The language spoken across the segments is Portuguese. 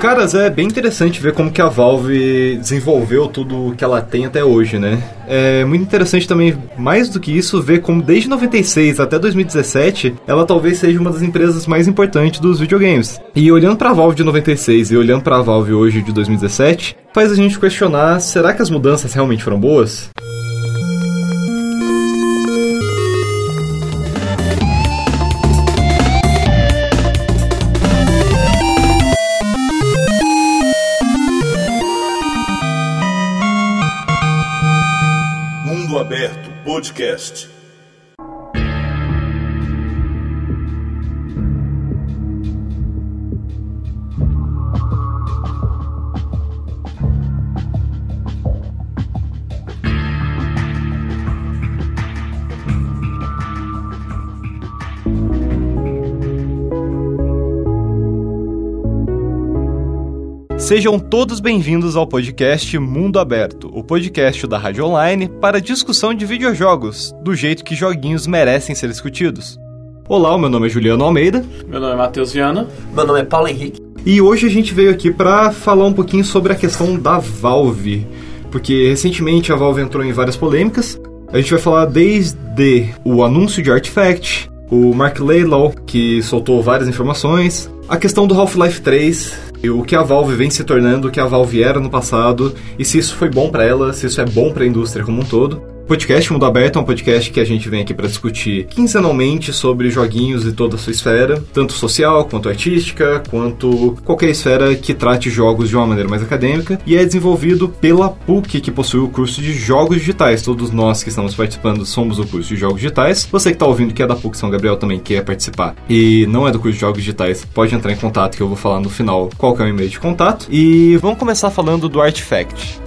Caras, é bem interessante ver como que a Valve desenvolveu tudo que ela tem até hoje, né? É muito interessante também, mais do que isso, ver como desde 96 até 2017, ela talvez seja uma das empresas mais importantes dos videogames. E olhando para a Valve de 96 e olhando para a Valve hoje de 2017, faz a gente questionar, será que as mudanças realmente foram boas? Podcast. Sejam todos bem-vindos ao podcast Mundo Aberto, o podcast da Rádio Online para discussão de videojogos, do jeito que joguinhos merecem ser discutidos. Olá, meu nome é Juliano Almeida. Meu nome é Matheus Viana. Meu nome é Paulo Henrique. E hoje a gente veio aqui para falar um pouquinho sobre a questão da Valve, porque recentemente a Valve entrou em várias polêmicas. A gente vai falar desde o anúncio de Artifact, o Mark Laylaw, que soltou várias informações, a questão do Half-Life 3, o que a Valve vem se tornando, o que a Valve era no passado, e se isso foi bom para ela, se isso é bom para a indústria como um todo podcast Mundo Aberto é um podcast que a gente vem aqui para discutir quinzenalmente sobre joguinhos e toda a sua esfera, tanto social quanto artística, quanto qualquer esfera que trate jogos de uma maneira mais acadêmica, e é desenvolvido pela PUC, que possui o curso de Jogos Digitais. Todos nós que estamos participando somos do curso de Jogos Digitais. Você que está ouvindo que é da PUC São Gabriel também quer participar e não é do curso de Jogos Digitais, pode entrar em contato que eu vou falar no final qual é o e-mail de contato. E vamos começar falando do Artifact.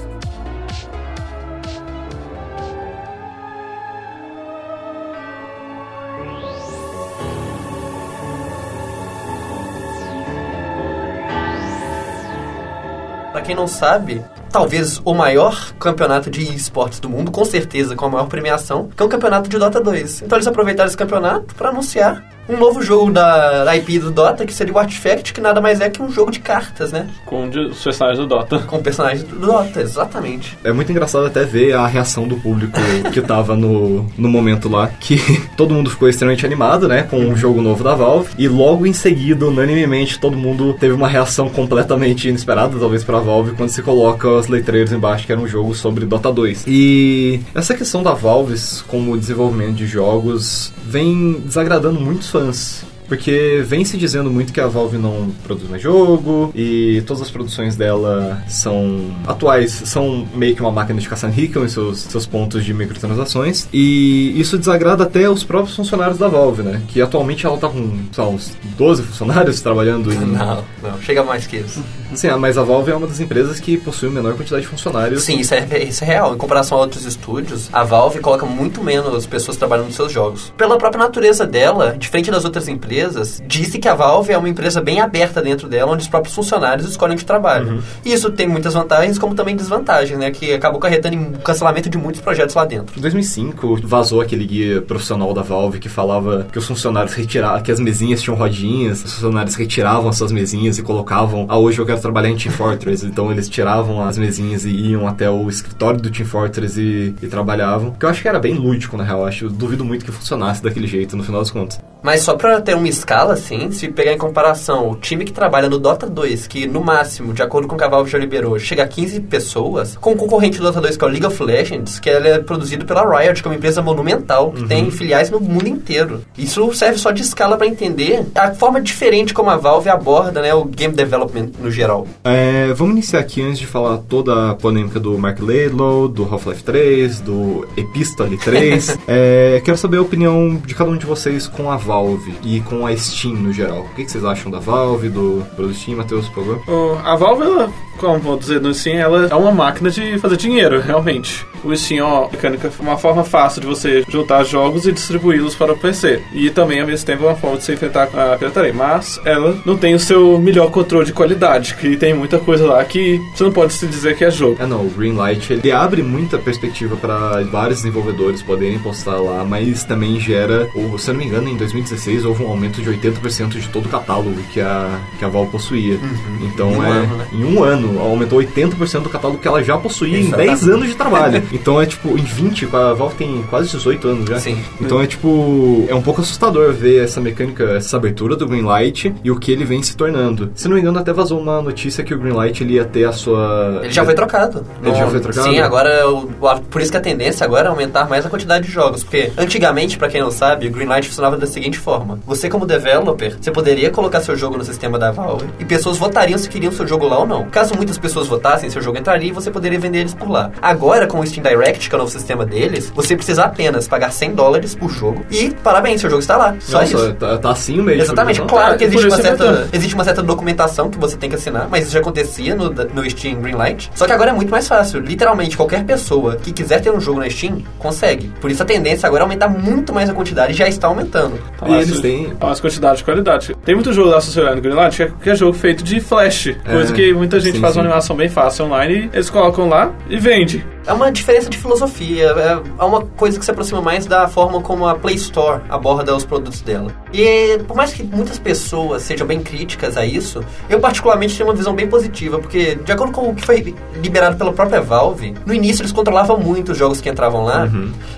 Quem não sabe, talvez o maior campeonato de esportes do mundo, com certeza com a maior premiação, que é o campeonato de Dota 2. Então eles aproveitaram esse campeonato para anunciar um novo jogo da, da IP do Dota, que seria o Artifact, que nada mais é que um jogo de cartas, né? Com os personagens do Dota. Com personagens do Dota, exatamente. É muito engraçado até ver a reação do público que tava no, no momento lá, que todo mundo ficou extremamente animado, né, com o um jogo novo da Valve, e logo em seguida, unanimemente, todo mundo teve uma reação completamente inesperada, talvez pra Valve, quando se coloca os letreiros embaixo, que era um jogo sobre Dota 2. E essa questão da Valve como desenvolvimento de jogos vem desagradando muitos fãs. Porque vem se dizendo muito que a Valve não produz mais jogo e todas as produções dela são atuais, são meio que uma máquina de caça rica em seus, seus pontos de microtransações. E isso desagrada até os próprios funcionários da Valve, né? Que atualmente ela tá com, sei lá, uns 12 funcionários trabalhando em... Não, não, chega mais que isso. Sim, ah, mas a Valve é uma das empresas que possui a menor quantidade de funcionários. Sim, isso é, isso é real. Em comparação a outros estúdios, a Valve coloca muito menos pessoas trabalhando nos seus jogos. Pela própria natureza dela, diferente das outras empresas, empresas, disse que a Valve é uma empresa bem aberta dentro dela, onde os próprios funcionários escolhem onde trabalham. Uhum. E isso tem muitas vantagens, como também desvantagens, né? Que acabou carretando em cancelamento de muitos projetos lá dentro. Em 2005, vazou aquele guia profissional da Valve que falava que os funcionários retiravam, que as mesinhas tinham rodinhas, os funcionários retiravam as suas mesinhas e colocavam, ah, hoje eu quero trabalhar em Team Fortress. então eles tiravam as mesinhas e iam até o escritório do Team Fortress e, e trabalhavam. Que eu acho que era bem lúdico, na real. Eu acho, eu duvido muito que funcionasse daquele jeito, no final das contas. Mas só pra ter uma escala, assim, se pegar em comparação o time que trabalha no Dota 2, que no máximo, de acordo com o que a Valve já liberou, chega a 15 pessoas, com o concorrente do Dota 2, que é o League of Legends, que é produzido pela Riot, que é uma empresa monumental, que uhum. tem filiais no mundo inteiro. Isso serve só de escala para entender a forma diferente como a Valve aborda né, o game development no geral. É, vamos iniciar aqui antes de falar toda a polêmica do Mark Laidlaw, do Half-Life 3, do Epistole 3. é, quero saber a opinião de cada um de vocês com a Valve e com a Steam no geral. O que, vocês acham da Valve, do produto Steam, Matheus, por favor? A Valve, ela como vou dizer no Steam, ela é uma máquina de fazer dinheiro, realmente. O Steam é uma mecânica, uma forma fácil de você juntar jogos e distribuí-los para o PC. E também, ao mesmo tempo, é uma forma de você enfrentar a pirataria. Mas ela não tem o seu melhor controle de qualidade, que tem muita coisa lá que você não pode se dizer que é jogo. É não, o Greenlight ele abre muita perspectiva para vários desenvolvedores poderem postar lá, mas também gera, ou, se eu não me engano, em 2016 houve um aumento de 80% de todo o catálogo que a, que a Valve possuía. Então Em um é ano, né? em um ano aumentou 80% do catálogo que ela já possuía Exatamente. em 10 anos de trabalho. então é tipo, em 20, a Valve tem quase 18 anos já. Sim. Então é tipo, é um pouco assustador ver essa mecânica, essa abertura do Greenlight e o que ele vem se tornando. Se não me engano, até vazou uma notícia que o Greenlight ele ia ter a sua. Ele já foi trocado. Ele já foi trocado? Sim, agora, por isso que a tendência agora é aumentar mais a quantidade de jogos. Porque antigamente, pra quem não sabe, o Greenlight funcionava da seguinte forma: você, como developer, você poderia colocar seu jogo no sistema da Valve e pessoas votariam se queriam seu jogo lá ou não. Caso muitas pessoas votassem, seu jogo entraria e você poderia vender eles por lá. Agora, com o Steam Direct, que é o novo sistema deles, você precisa apenas pagar 100 dólares por jogo e parabéns, seu jogo está lá. Só Nossa, isso. tá, tá assim o meio de Exatamente, programação? claro que É, existe por uma, é certa, existe uma certa documentação que você tem que assinar, mas isso já acontecia no, no Steam Greenlight. Só que agora é muito mais fácil. Literalmente, qualquer pessoa que quiser ter um jogo na Steam, consegue. Por isso a tendência agora é aumentar muito mais a quantidade e já está aumentando. Tá E eles têm- tá mais quantidade de qualidade. Tem muito jogo lá social no Greenlight que é, que é jogo feito de flash. Coisa que muita gente sim, faz sim. uma animação bem fácil online eles colocam lá e vende. É uma diferença de filosofia, é é uma coisa que se aproxima mais da forma como a Play Store aborda os produtos dela. E por mais que muitas pessoas sejam bem críticas a isso, eu particularmente tenho uma visão bem positiva, porque de acordo com o que foi liberado pela própria Valve, no início eles controlavam muito os jogos que entravam lá,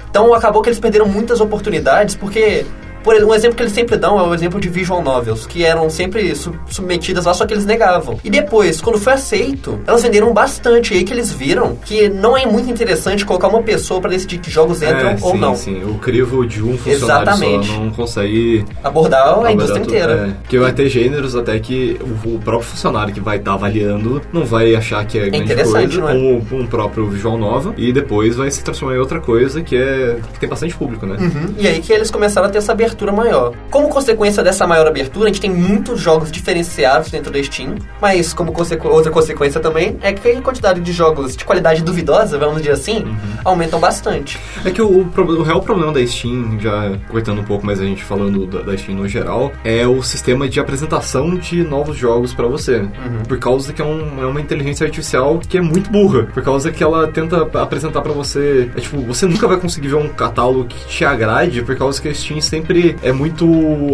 então acabou que eles perderam muitas oportunidades, porque por um exemplo que eles sempre dão é o exemplo de visual novels, que eram sempre su- submetidas lá, só que eles negavam. E depois, quando foi aceito, elas venderam bastante. E aí que eles viram que não é muito interessante colocar uma pessoa para decidir que jogos entram É, ou sim, não. Sim, o crivo de um funcionário Exatamente. só não consegue Abordar a indústria tudo. inteira. É, porque vai ter gêneros até que o, o próprio funcionário que vai estar avaliando não vai achar que é grande interessante, coisa, é? como um próprio visual nova, e depois vai se transformar em outra coisa que é que tem bastante público, né? Uhum. E aí que eles começaram a ter essa abertura maior. Como consequência dessa maior abertura, a gente tem muitos jogos diferenciados dentro da Steam, mas como consequ- outra consequência também é que a quantidade de jogos de qualidade duvidosa, vamos dizer assim, aumentam bastante. É que o, o, o real problema da Steam, já cortando um pouco mais a gente falando da, da Steam no geral, é o sistema de apresentação de novos jogos pra você. Por causa que é, um- é uma inteligência artificial que é muito burra. Por causa que ela tenta apresentar pra você. É tipo, você nunca vai conseguir ver um catálogo que te agrade, por causa que a Steam sempre é muito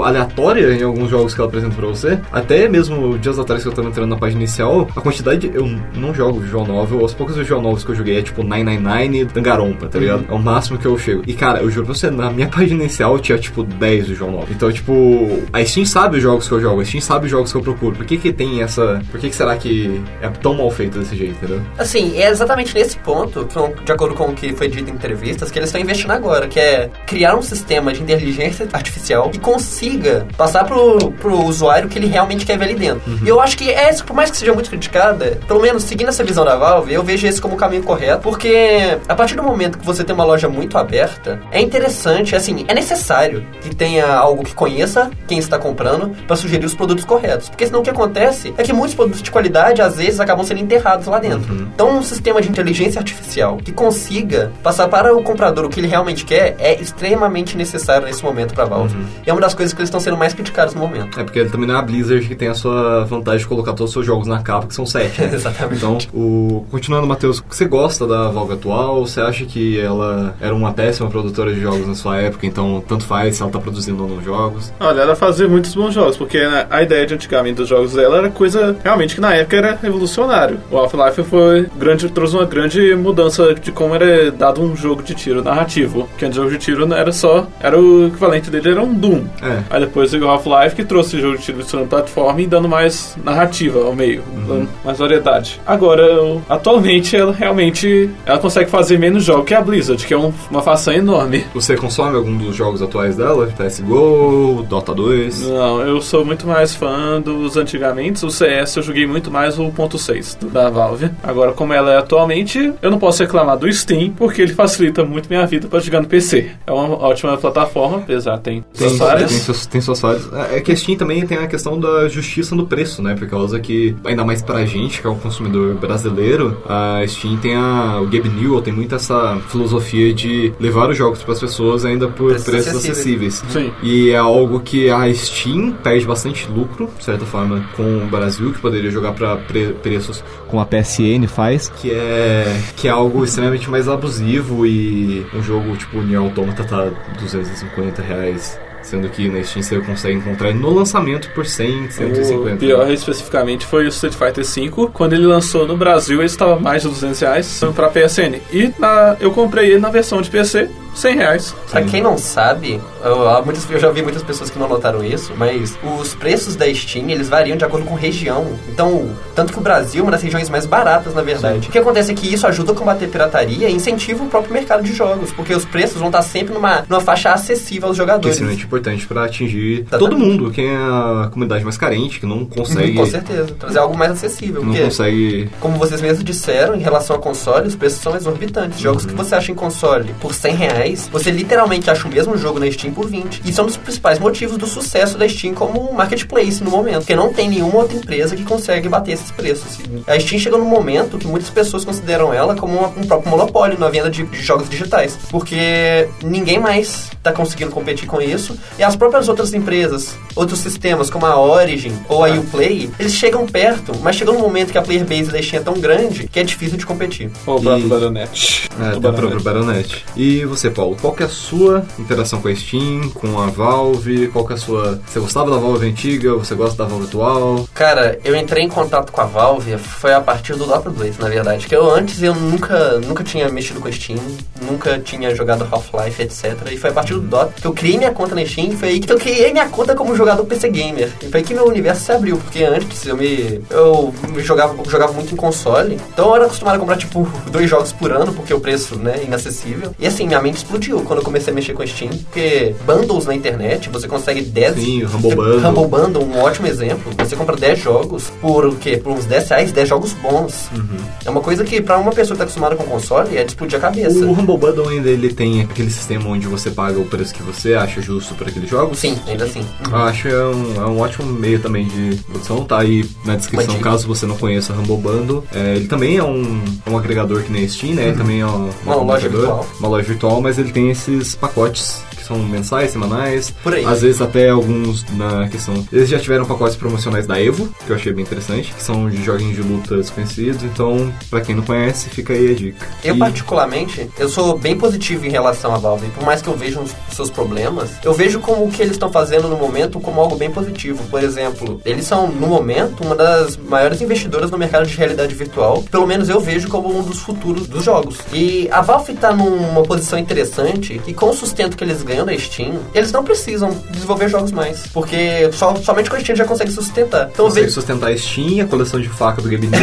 aleatória em alguns jogos que ela apresenta pra você. Até mesmo dias atrás que eu tava entrando na página inicial, a quantidade. Eu não jogo visual novel, os poucos visual novels que eu joguei é tipo 999 e Dangarompa, tá ligado? É o máximo que eu chego. E cara, eu juro pra você, na minha página inicial tinha tipo 10 visual novel. Então, tipo, a Steam sabe os jogos que eu jogo, a Steam sabe os jogos que eu procuro. Por que que tem essa. Por que que será que é tão mal feito desse jeito, entendeu? Assim, é exatamente nesse ponto, de acordo com o que foi dito em entrevistas, que eles estão investindo agora, que é criar um sistema de inteligência artificial que consiga passar pro, pro usuário o que ele realmente quer ver ali dentro. E eu acho que é, por mais que seja muito criticada, pelo menos seguindo essa visão da Valve, eu vejo esse como o caminho correto, porque a partir do momento que você tem uma loja muito aberta, é interessante, assim, é necessário que tenha algo que conheça quem está comprando para sugerir os produtos corretos. Porque senão o que acontece é que muitos produtos de qualidade às vezes acabam sendo enterrados lá dentro. Então, um sistema de inteligência artificial que consiga passar para o comprador o que ele realmente quer é extremamente necessário nesse momento para Valve. E é uma das coisas que eles estão sendo mais criticados no momento. É porque ele também não é a Blizzard que tem a sua vantagem de colocar todos os seus jogos na capa, que são sete. né? Exatamente. Então, o... continuando, Matheus, você gosta da Valve atual? Você acha que ela era uma péssima produtora de jogos na sua época, então tanto faz se ela tá produzindo ou não jogos? Olha, ela fazia muitos bons jogos, porque né, a ideia de antigamente dos jogos dela era coisa realmente que na época era revolucionário. O Half-Life foi grande, trouxe uma grande mudança de como era dado um jogo de tiro narrativo. Que antes o jogo de tiro não era só. Era o equivalente dele era um Doom. É. Aí depois veio o Half-Life que trouxe o jogo de tiro misturando plataforma e dando mais narrativa ao meio, dando mais variedade. Agora, o- atualmente, ela realmente ela consegue fazer menos jogos que a Blizzard, que é um- uma façanha enorme. Você consome algum dos jogos atuais dela? CSGO, Dota 2? Não, eu sou muito mais fã dos antigamente. O CS eu joguei muito mais o ponto .6 do- da Valve. Agora, como ela é atualmente, eu não posso reclamar do Steam, porque ele facilita muito minha vida para jogar no PC. É uma ótima plataforma, apesar de tem Tem, suas tem, falhas. suas, tem suas falhas. É que a Steam também tem a questão da justiça no preço, né? Por causa que, ainda mais pra gente, que é um consumidor brasileiro, a Steam tem a. O Gabe Newell tem muito essa filosofia de levar os jogos pras pessoas ainda por Preços preços, acessíveis. acessíveis. Sim. E é algo que a Steam perde bastante lucro, de certa forma, com o Brasil, que poderia jogar pra pre- preços como a PSN faz, que é, que é algo extremamente mais abusivo e um jogo tipo Nier Automata tá 250 reais. Sendo que na Steam você consegue encontrar no lançamento por 100, 150. O pior especificamente foi o Street Fighter V. Quando ele lançou no Brasil, ele estava mais de 200 reais para PSN. E na- eu comprei ele na versão de PC, 100 reais. Pra quem não sabe, eu, eu já vi muitas pessoas que não notaram isso, mas os preços da Steam, eles variam de acordo com região. Então, tanto que o Brasil é uma das regiões mais baratas, na verdade. O que acontece é que isso ajuda a combater pirataria e incentiva o próprio mercado de jogos, porque os preços vão estar sempre numa, numa faixa acessível aos Que é jogadores. extremamente importante pra atingir todo mundo, quem é a comunidade mais carente, que não consegue. Com certeza, trazer algo mais acessível. Não porque, consegue. como vocês mesmos disseram, em relação a console, os preços são exorbitantes. Jogos Uhum. que você acha em console por 100 reais, você literalmente acha o mesmo jogo na Steam por 20. Isso é um dos principais motivos do sucesso da Steam como um marketplace no momento. Porque não tem nenhuma outra empresa que consegue bater esses preços. A Steam chegou num momento que muitas pessoas consideram ela como uma- um próprio monopólio na venda de, de jogos digitais. Porque ninguém mais está conseguindo competir com isso. E as próprias outras empresas, outros sistemas como a Origin ou a Uplay, eles chegam perto, mas chegou num momento que a player base da Steam é tão grande que é difícil de competir. Ou o próprio E- Baronet. É, O própria Baronet. E você, Paulo, qual que é a sua interação com a Steam, com a Valve? Qual que é a sua. Você gostava da Valve antiga? Você gosta da Valve atual? Cara, eu entrei em contato com a Valve foi a partir do Dota 2, na verdade. Que eu antes eu nunca, nunca tinha mexido com a Steam, nunca tinha jogado Half-Life, etc. E foi a partir do Dota que eu criei minha conta na Steam, foi aí que eu criei minha conta como jogador PC Gamer. E foi aí que meu universo se abriu, porque antes eu me. eu me jogava, jogava muito em console, então eu era acostumado a comprar tipo dois jogos por ano, porque o preço, né, é inacessível. E assim, minha mente explodiu quando eu comecei a mexer com Steam, porque bundles na internet, você consegue 10 Sim, o Humble Bundle. Humble Bundle, um ótimo exemplo. Você compra 10 jogos por o quê? Por uns 10 reais, 10 jogos bons. É uma coisa que, pra uma pessoa que tá acostumada com console, é de explodir a cabeça. O Humble Bundle ainda ele tem aquele sistema onde você paga o preço que você acha justo para aqueles jogos? Sim, ainda assim. Eu acho que é um, é um ótimo meio também de produção. Tá aí na descrição, Uma caso você não conheça o Humble Bundle. É, ele também é um, é um agregador que nem Steam, né? Ele também é uma, Uma loja computador, virtual. Uma loja virtual, mas ele tem esses pacotes são mensais, semanais. Por aí. Às vezes até alguns na questão. Eles já tiveram pacotes promocionais da Evo, que eu achei bem interessante, que são de joguinhos de luta desconhecidos. Então, pra quem não conhece, fica aí a dica. Eu, E- particularmente, eu sou bem positivo em relação à Valve. Por mais que eu veja os seus problemas, eu vejo como o que eles estão fazendo no momento como algo bem positivo. Por exemplo, eles são, no momento, uma das maiores investidoras no mercado de realidade virtual. Pelo menos eu vejo como um dos futuros dos jogos. E a Valve tá numa posição interessante que com o sustento que eles ganham da Steam, eles não precisam desenvolver jogos mais. Porque só, somente com a Steam já consegue sustentar. Então eu Consegue vejo, sustentar a Steam, a coleção de faca do Gabe New.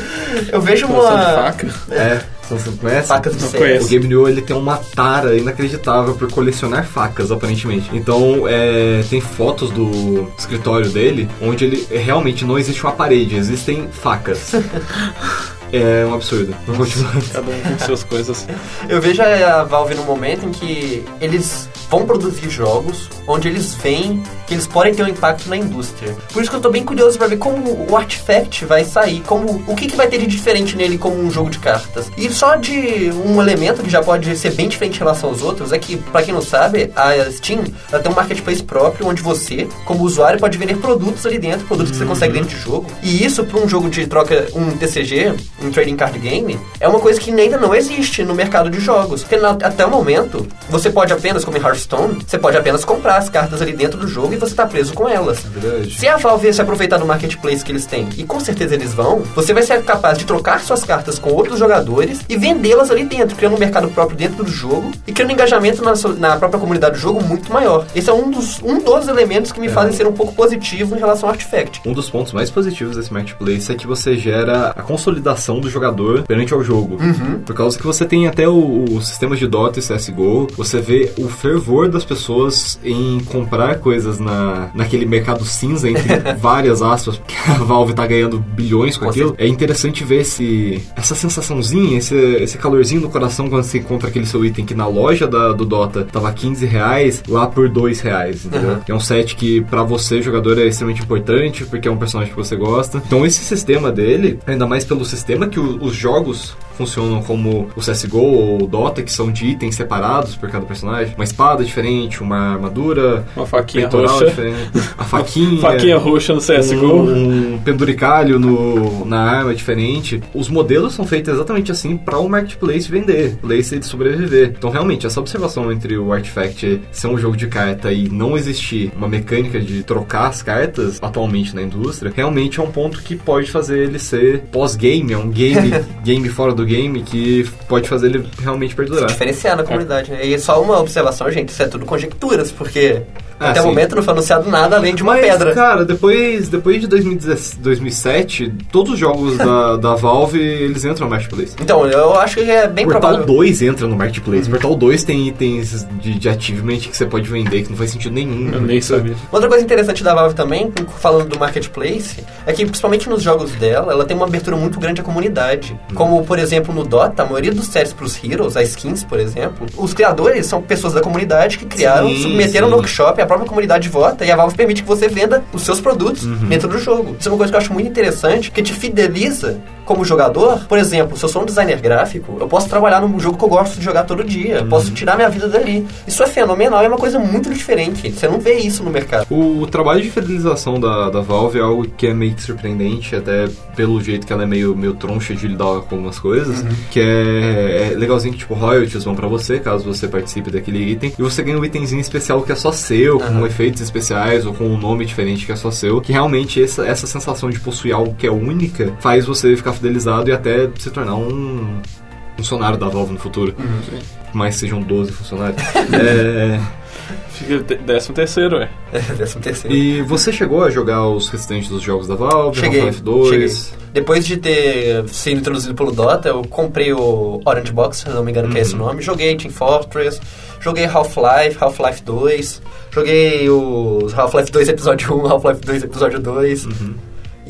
eu vejo Coleção de uma... faca. é, você conhece? Facas de Não conheço. O Gabe Newell ele tem uma tara inacreditável por colecionar facas, aparentemente. Então, é, tem fotos do escritório dele onde ele realmente não existe uma parede, existem facas. É um absurdo. Não continua. Cada um com suas coisas. Eu vejo a Valve no momento em que eles vão produzir jogos onde eles veem que eles podem ter um impacto na indústria. Por isso que eu tô bem curioso pra ver como o Artifact vai sair, como o que, que vai ter de diferente nele como um jogo de cartas. E só de um elemento que já pode ser bem diferente em relação aos outros é que, pra quem não sabe, a Steam ela tem um marketplace próprio onde você, como usuário, pode vender produtos ali dentro, produtos que você consegue dentro de jogo. E isso pra um jogo de troca, um TCG, um trading card game, é uma coisa que ainda não existe no mercado de jogos. Porque na- até o momento, você pode apenas, como em Hearthstone, você pode apenas comprar as cartas ali dentro do jogo e você tá preso com elas. Verdade. Se a Valve se aproveitar do marketplace que eles têm, e com certeza eles vão, você vai ser capaz de trocar suas cartas com outros jogadores e vendê-las ali dentro, criando um mercado próprio dentro do jogo e criando engajamento na, na própria comunidade do jogo muito maior. Esse é um dos, um dos elementos que me É. fazem ser um pouco positivo em relação ao Artifact. Um dos pontos mais positivos desse marketplace é que você gera a consolidação do jogador perante ao jogo. Por causa que você tem até o- os sistemas de Dota e CSGO, você vê o fervor das pessoas em comprar coisas na, naquele mercado cinza, entre várias aspas, porque a Valve tá ganhando bilhões com, Com aquilo. É interessante ver esse, essa sensaçãozinha, esse, esse calorzinho no coração quando você encontra aquele seu item que na loja da, do Dota tava 15 reais, lá por 2 reais, entendeu? Uhum. É um set que pra você, jogador, é extremamente importante, porque é um personagem que você gosta. Então esse sistema dele, ainda mais pelo sistema que o- os jogos funcionam como o CSGO ou o Dota, que são de itens separados por cada personagem. Uma espada diferente, uma armadura, Uma faquinha roxa. diferente, a faquinha, Faquinha roxa no CSGO. um, um penduricalho no, na arma diferente. Os modelos são feitos exatamente assim para o marketplace vender, o place ele sobreviver. Então, realmente, essa observação entre o Artifact ser um jogo de carta e não existir uma mecânica de trocar as cartas atualmente na indústria, realmente é um ponto que pode fazer ele ser pós-game, é um game, game fora do game que pode fazer ele realmente perdurar. Diferenciar na comunidade, né? E só uma observação, gente, isso é tudo conjecturas, porque Ah, até o momento não foi anunciado nada além de uma Mas, pedra. cara, depois, depois de 2017, 2007, todos os jogos da, da Valve, eles entram no Marketplace. Então, eu acho que é bem Portal provável. 2 entra no Marketplace. Portal 2 tem itens de, de achievement que você pode vender, que não faz sentido nenhum. Eu nem sabia. Outra coisa interessante da Valve também, falando do marketplace, é que principalmente nos jogos dela, ela tem uma abertura muito grande à comunidade. Hum. Como, por exemplo, no Dota, a maioria dos sets pros Heroes, as skins, por exemplo, os criadores são pessoas da comunidade que criaram, Sim, submeteram sim. no workshop, a própria comunidade vota e a Valve permite que você venda os seus produtos Uhum. dentro do jogo. Isso é uma coisa que eu acho muito interessante, que te fideliza como jogador. Por exemplo, se eu sou um designer gráfico, eu posso trabalhar num jogo que eu gosto de jogar todo dia, Uhum. posso tirar minha vida dali. Isso é fenomenal, é uma coisa muito diferente. Você não vê isso no mercado. O, o trabalho de fidelização da, da Valve é algo que é meio que surpreendente, até pelo jeito que ela é meio, meio troncha de lidar com algumas coisas. Que é, é legalzinho que, tipo, royalties vão pra você, caso você participe daquele item. E você ganha um itemzinho especial que é só seu, com efeitos especiais ou com um nome diferente que é só seu. Que realmente essa, essa sensação de possuir algo que é única faz você ficar fidelizado e até se tornar um funcionário da Valve no futuro. Sim. Por mais que sejam 12 funcionários. é. Décimo terceiro, é. Décimo terceiro. E você chegou a jogar os restantes dos jogos da Valve, Cheguei, Half-Life 2? cheguei. Depois de ter sido introduzido pelo Dota, eu comprei o Orange Box, se não me engano que é esse o Uhum. nome. Joguei Team Fortress, joguei Half-Life, Half-Life 2, joguei os Half-Life 2 Episódio 1, Half-Life 2 Episódio 2. Uhum.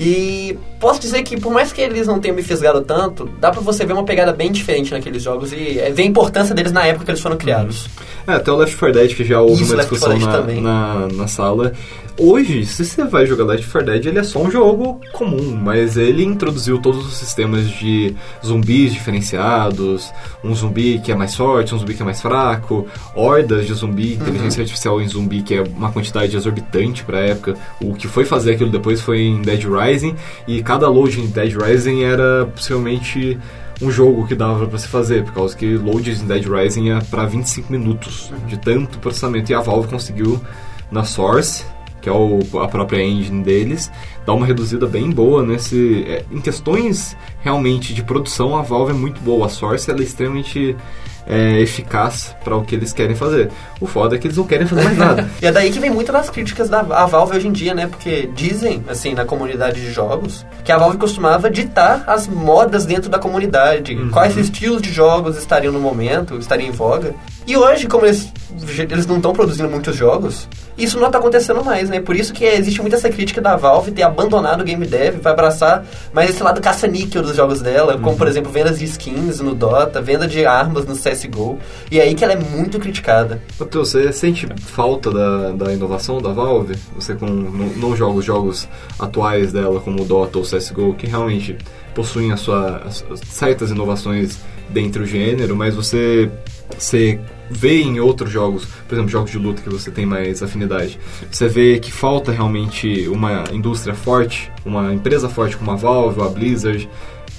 E posso dizer que, por mais que eles não tenham me fisgado tanto, dá pra você ver uma pegada bem diferente naqueles jogos e é, ver a importância deles na época que eles foram criados. É, até o Left 4 Dead, que já houve Isso, uma Left 4 discussão na, na, na sala. Hoje, se você vai jogar Left 4 Dead, ele é só um jogo comum, mas ele introduziu todos os sistemas de zumbis diferenciados, um zumbi que é mais forte, um zumbi que é mais fraco, hordas de zumbi, Uhum. inteligência artificial em zumbi, que é uma quantidade exorbitante pra época. O que foi fazer aquilo depois foi em Dead Rising, e cada load em Dead Rising era possivelmente um jogo que dava pra se fazer, por causa que loads em Dead Rising ia pra 25 minutos de tanto processamento, e a Valve conseguiu na Source, que é o- a própria engine deles, dar uma reduzida bem boa nesse... é, em questões realmente de produção, a Valve é muito boa, a Source ela é extremamente é, eficaz para o que eles querem fazer. O foda é que eles não querem fazer mais nada. E é daí que vem muito das críticas da Valve hoje em dia, né? Porque dizem, assim, na comunidade de jogos, que a Valve costumava ditar as modas dentro da comunidade. Uhum. Quais estilos de jogos estariam no momento, estariam em voga. E hoje, como eles, eles não estão produzindo muitos jogos, isso não está acontecendo mais, né? Por isso que existe muita essa crítica da Valve ter abandonado o game dev para abraçar mais esse lado caça-níquel dos jogos dela, como, por exemplo, vendas de skins no Dota, venda de armas no CSGO. E é aí que ela é muito criticada. Matheus, você sente falta da, da inovação da Valve? Você com, não, não joga os jogos atuais dela, como Dota ou CSGO, que realmente possuem a sua, as- as certas inovações dentro do gênero, mas você, você vê em outros jogos, por exemplo, jogos de luta que você tem mais afinidade, você vê que falta realmente uma indústria forte, uma empresa forte como a Valve a Blizzard,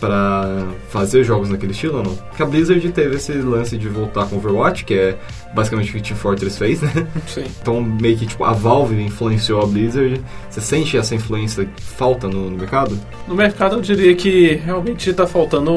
para fazer jogos naquele estilo ou não? Porque a Blizzard teve esse lance de voltar com Overwatch, que é basicamente o que Team Fortress fez, né? Sim. Então meio que tipo a Valve influenciou a Blizzard. Você sente essa influência que falta no, no mercado? No mercado eu diria que realmente tá faltando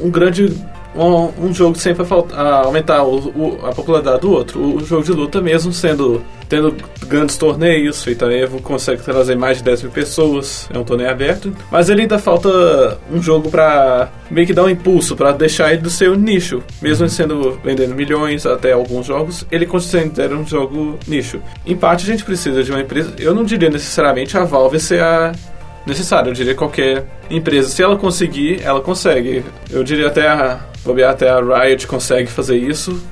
um grande um, um jogo sempre vai aumentar o, o, a popularidade do outro. O, jogo de luta, mesmo sendo tendo grandes torneios, feita Evo consegue trazer mais de 10 mil pessoas, é um torneio aberto, mas ele ainda falta um jogo para meio que dar um impulso, para deixar ele do seu nicho, mesmo sendo vendendo milhões até alguns jogos, ele considera um jogo nicho. Em parte a gente precisa de uma empresa, eu não diria necessariamente a Valve ser a necessária, eu diria qualquer empresa, se ela conseguir, ela consegue. Eu diria até a bobear até a Riot consegue fazer isso,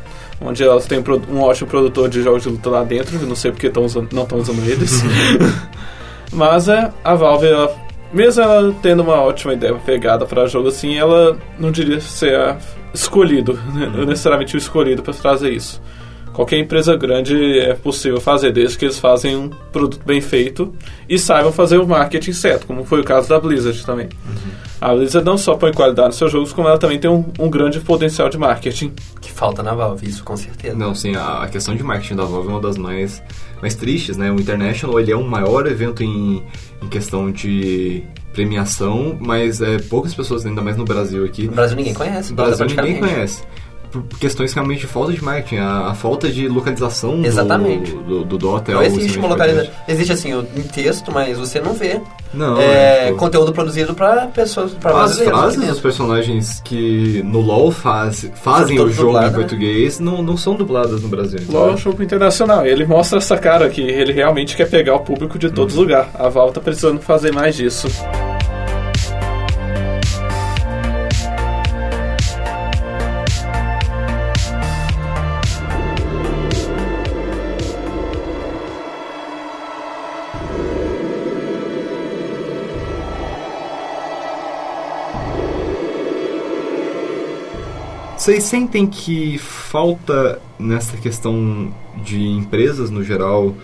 onde elas têm um ótimo produtor de jogos de luta lá dentro, não sei porque tão usando, não estão usando eles. Mas é, a Valve, ela, mesmo ela tendo uma ótima ideia pegada para jogo assim, ela não diria ser escolhido, né? necessariamente o escolhido para trazer isso. Qualquer empresa grande é possível fazer, desde que eles fazem um produto bem feito e saibam fazer o marketing certo, como foi o caso da Blizzard também. Uhum. A Blizzard não só põe qualidade nos seus jogos, como ela também tem um, um, grande potencial de marketing. Que falta na Valve, isso com certeza. Não, sim, a, a questão de marketing da Valve é uma das mais, mais tristes, né? O International, ele é o maior evento em, em questão de premiação, mas é, poucas pessoas, ainda mais no Brasil aqui. No Brasil ninguém conhece. No Brasil ninguém conhece por questões realmente de falta de marketing, a, a falta de localização Exatamente. Do, do, do Dota. Não é existe uma localização. Existe assim, em texto, mas você não vê. Não. É, é conteúdo produzido para pessoas. Pra As frases dos personagens que no LoL faz, fazem o jogo dublado, em né? português não, não são dubladas no Brasil. Então. LoL é um jogo internacional. Ele mostra essa cara que ele realmente quer pegar o público de todos os hum. lugares. A Valve tá precisando fazer mais disso. Vocês sentem que falta nessa questão de empresas no geral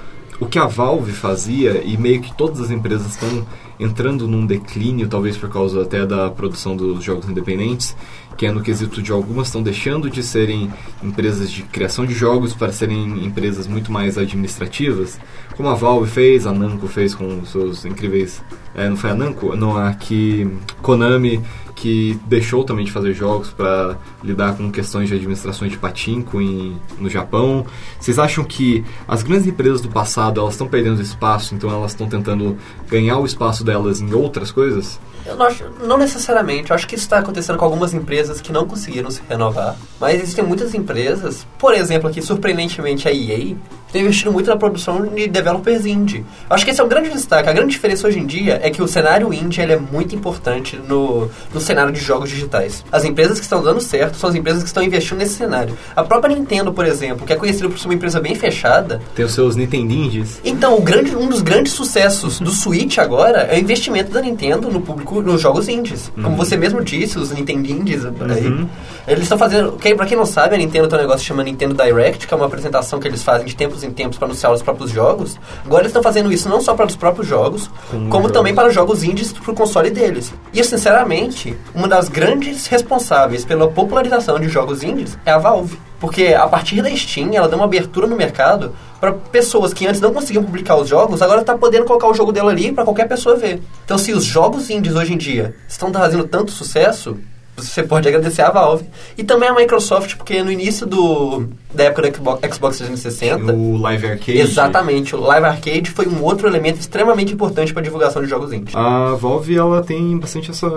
o que a Valve fazia e meio que todas as empresas estão entrando num declínio, talvez por causa até da produção dos jogos independentes, que é no quesito de algumas estão deixando de serem empresas de criação de jogos para serem empresas muito mais administrativas, como a Valve fez, a Namco fez com os seus incríveis, é, não foi a Namco, não a que Konami que deixou também de fazer jogos para lidar com questões de administrações de patinco em, no Japão. Vocês acham que as grandes empresas do passado elas estão perdendo espaço, então elas estão tentando ganhar o espaço delas em outras coisas? Eu não, acho, não necessariamente. Eu acho que isso está acontecendo com algumas empresas que não conseguiram se renovar. Mas existem muitas empresas, por exemplo, aqui, surpreendentemente, a EA, tem investido muito na produção de developers indie. Acho que esse é um grande destaque. A grande diferença hoje em dia é que o cenário indie é muito importante no, no cenário de jogos digitais. As empresas que estão dando certo são as empresas que estão investindo nesse cenário. A própria Nintendo, por exemplo, que é conhecida por ser uma empresa bem fechada. Tem os seus Nintendindes. Então, grande, um dos grandes sucessos do Switch agora é o investimento da Nintendo no público, nos jogos indies. Uhum. Como você mesmo disse, os Nintendindes aí. Uhum. Eles estão fazendo. Pra quem não sabe, a Nintendo tem um negócio que chama Nintendo Direct, que é uma apresentação que eles fazem de tempos em tempos para anunciar os próprios jogos. Agora eles estão fazendo isso não só para os próprios jogos, como, como também para jogos indies para o console deles. E eu, sinceramente, uma das grandes responsáveis pela popularização de jogos indies é a Valve. Porque a partir da Steam, ela deu uma abertura no mercado para pessoas que antes não conseguiam publicar os jogos, agora está podendo colocar o jogo dela ali para qualquer pessoa ver. Então, se os jogos indies hoje em dia estão trazendo tanto sucesso, você pode agradecer a Valve. E também a Microsoft, porque no início do, da época do Xbox, Xbox 360... O Live Arcade. Exatamente. O Live Arcade foi um outro elemento extremamente importante para a divulgação de jogos indie. A Valve, ela tem bastante essa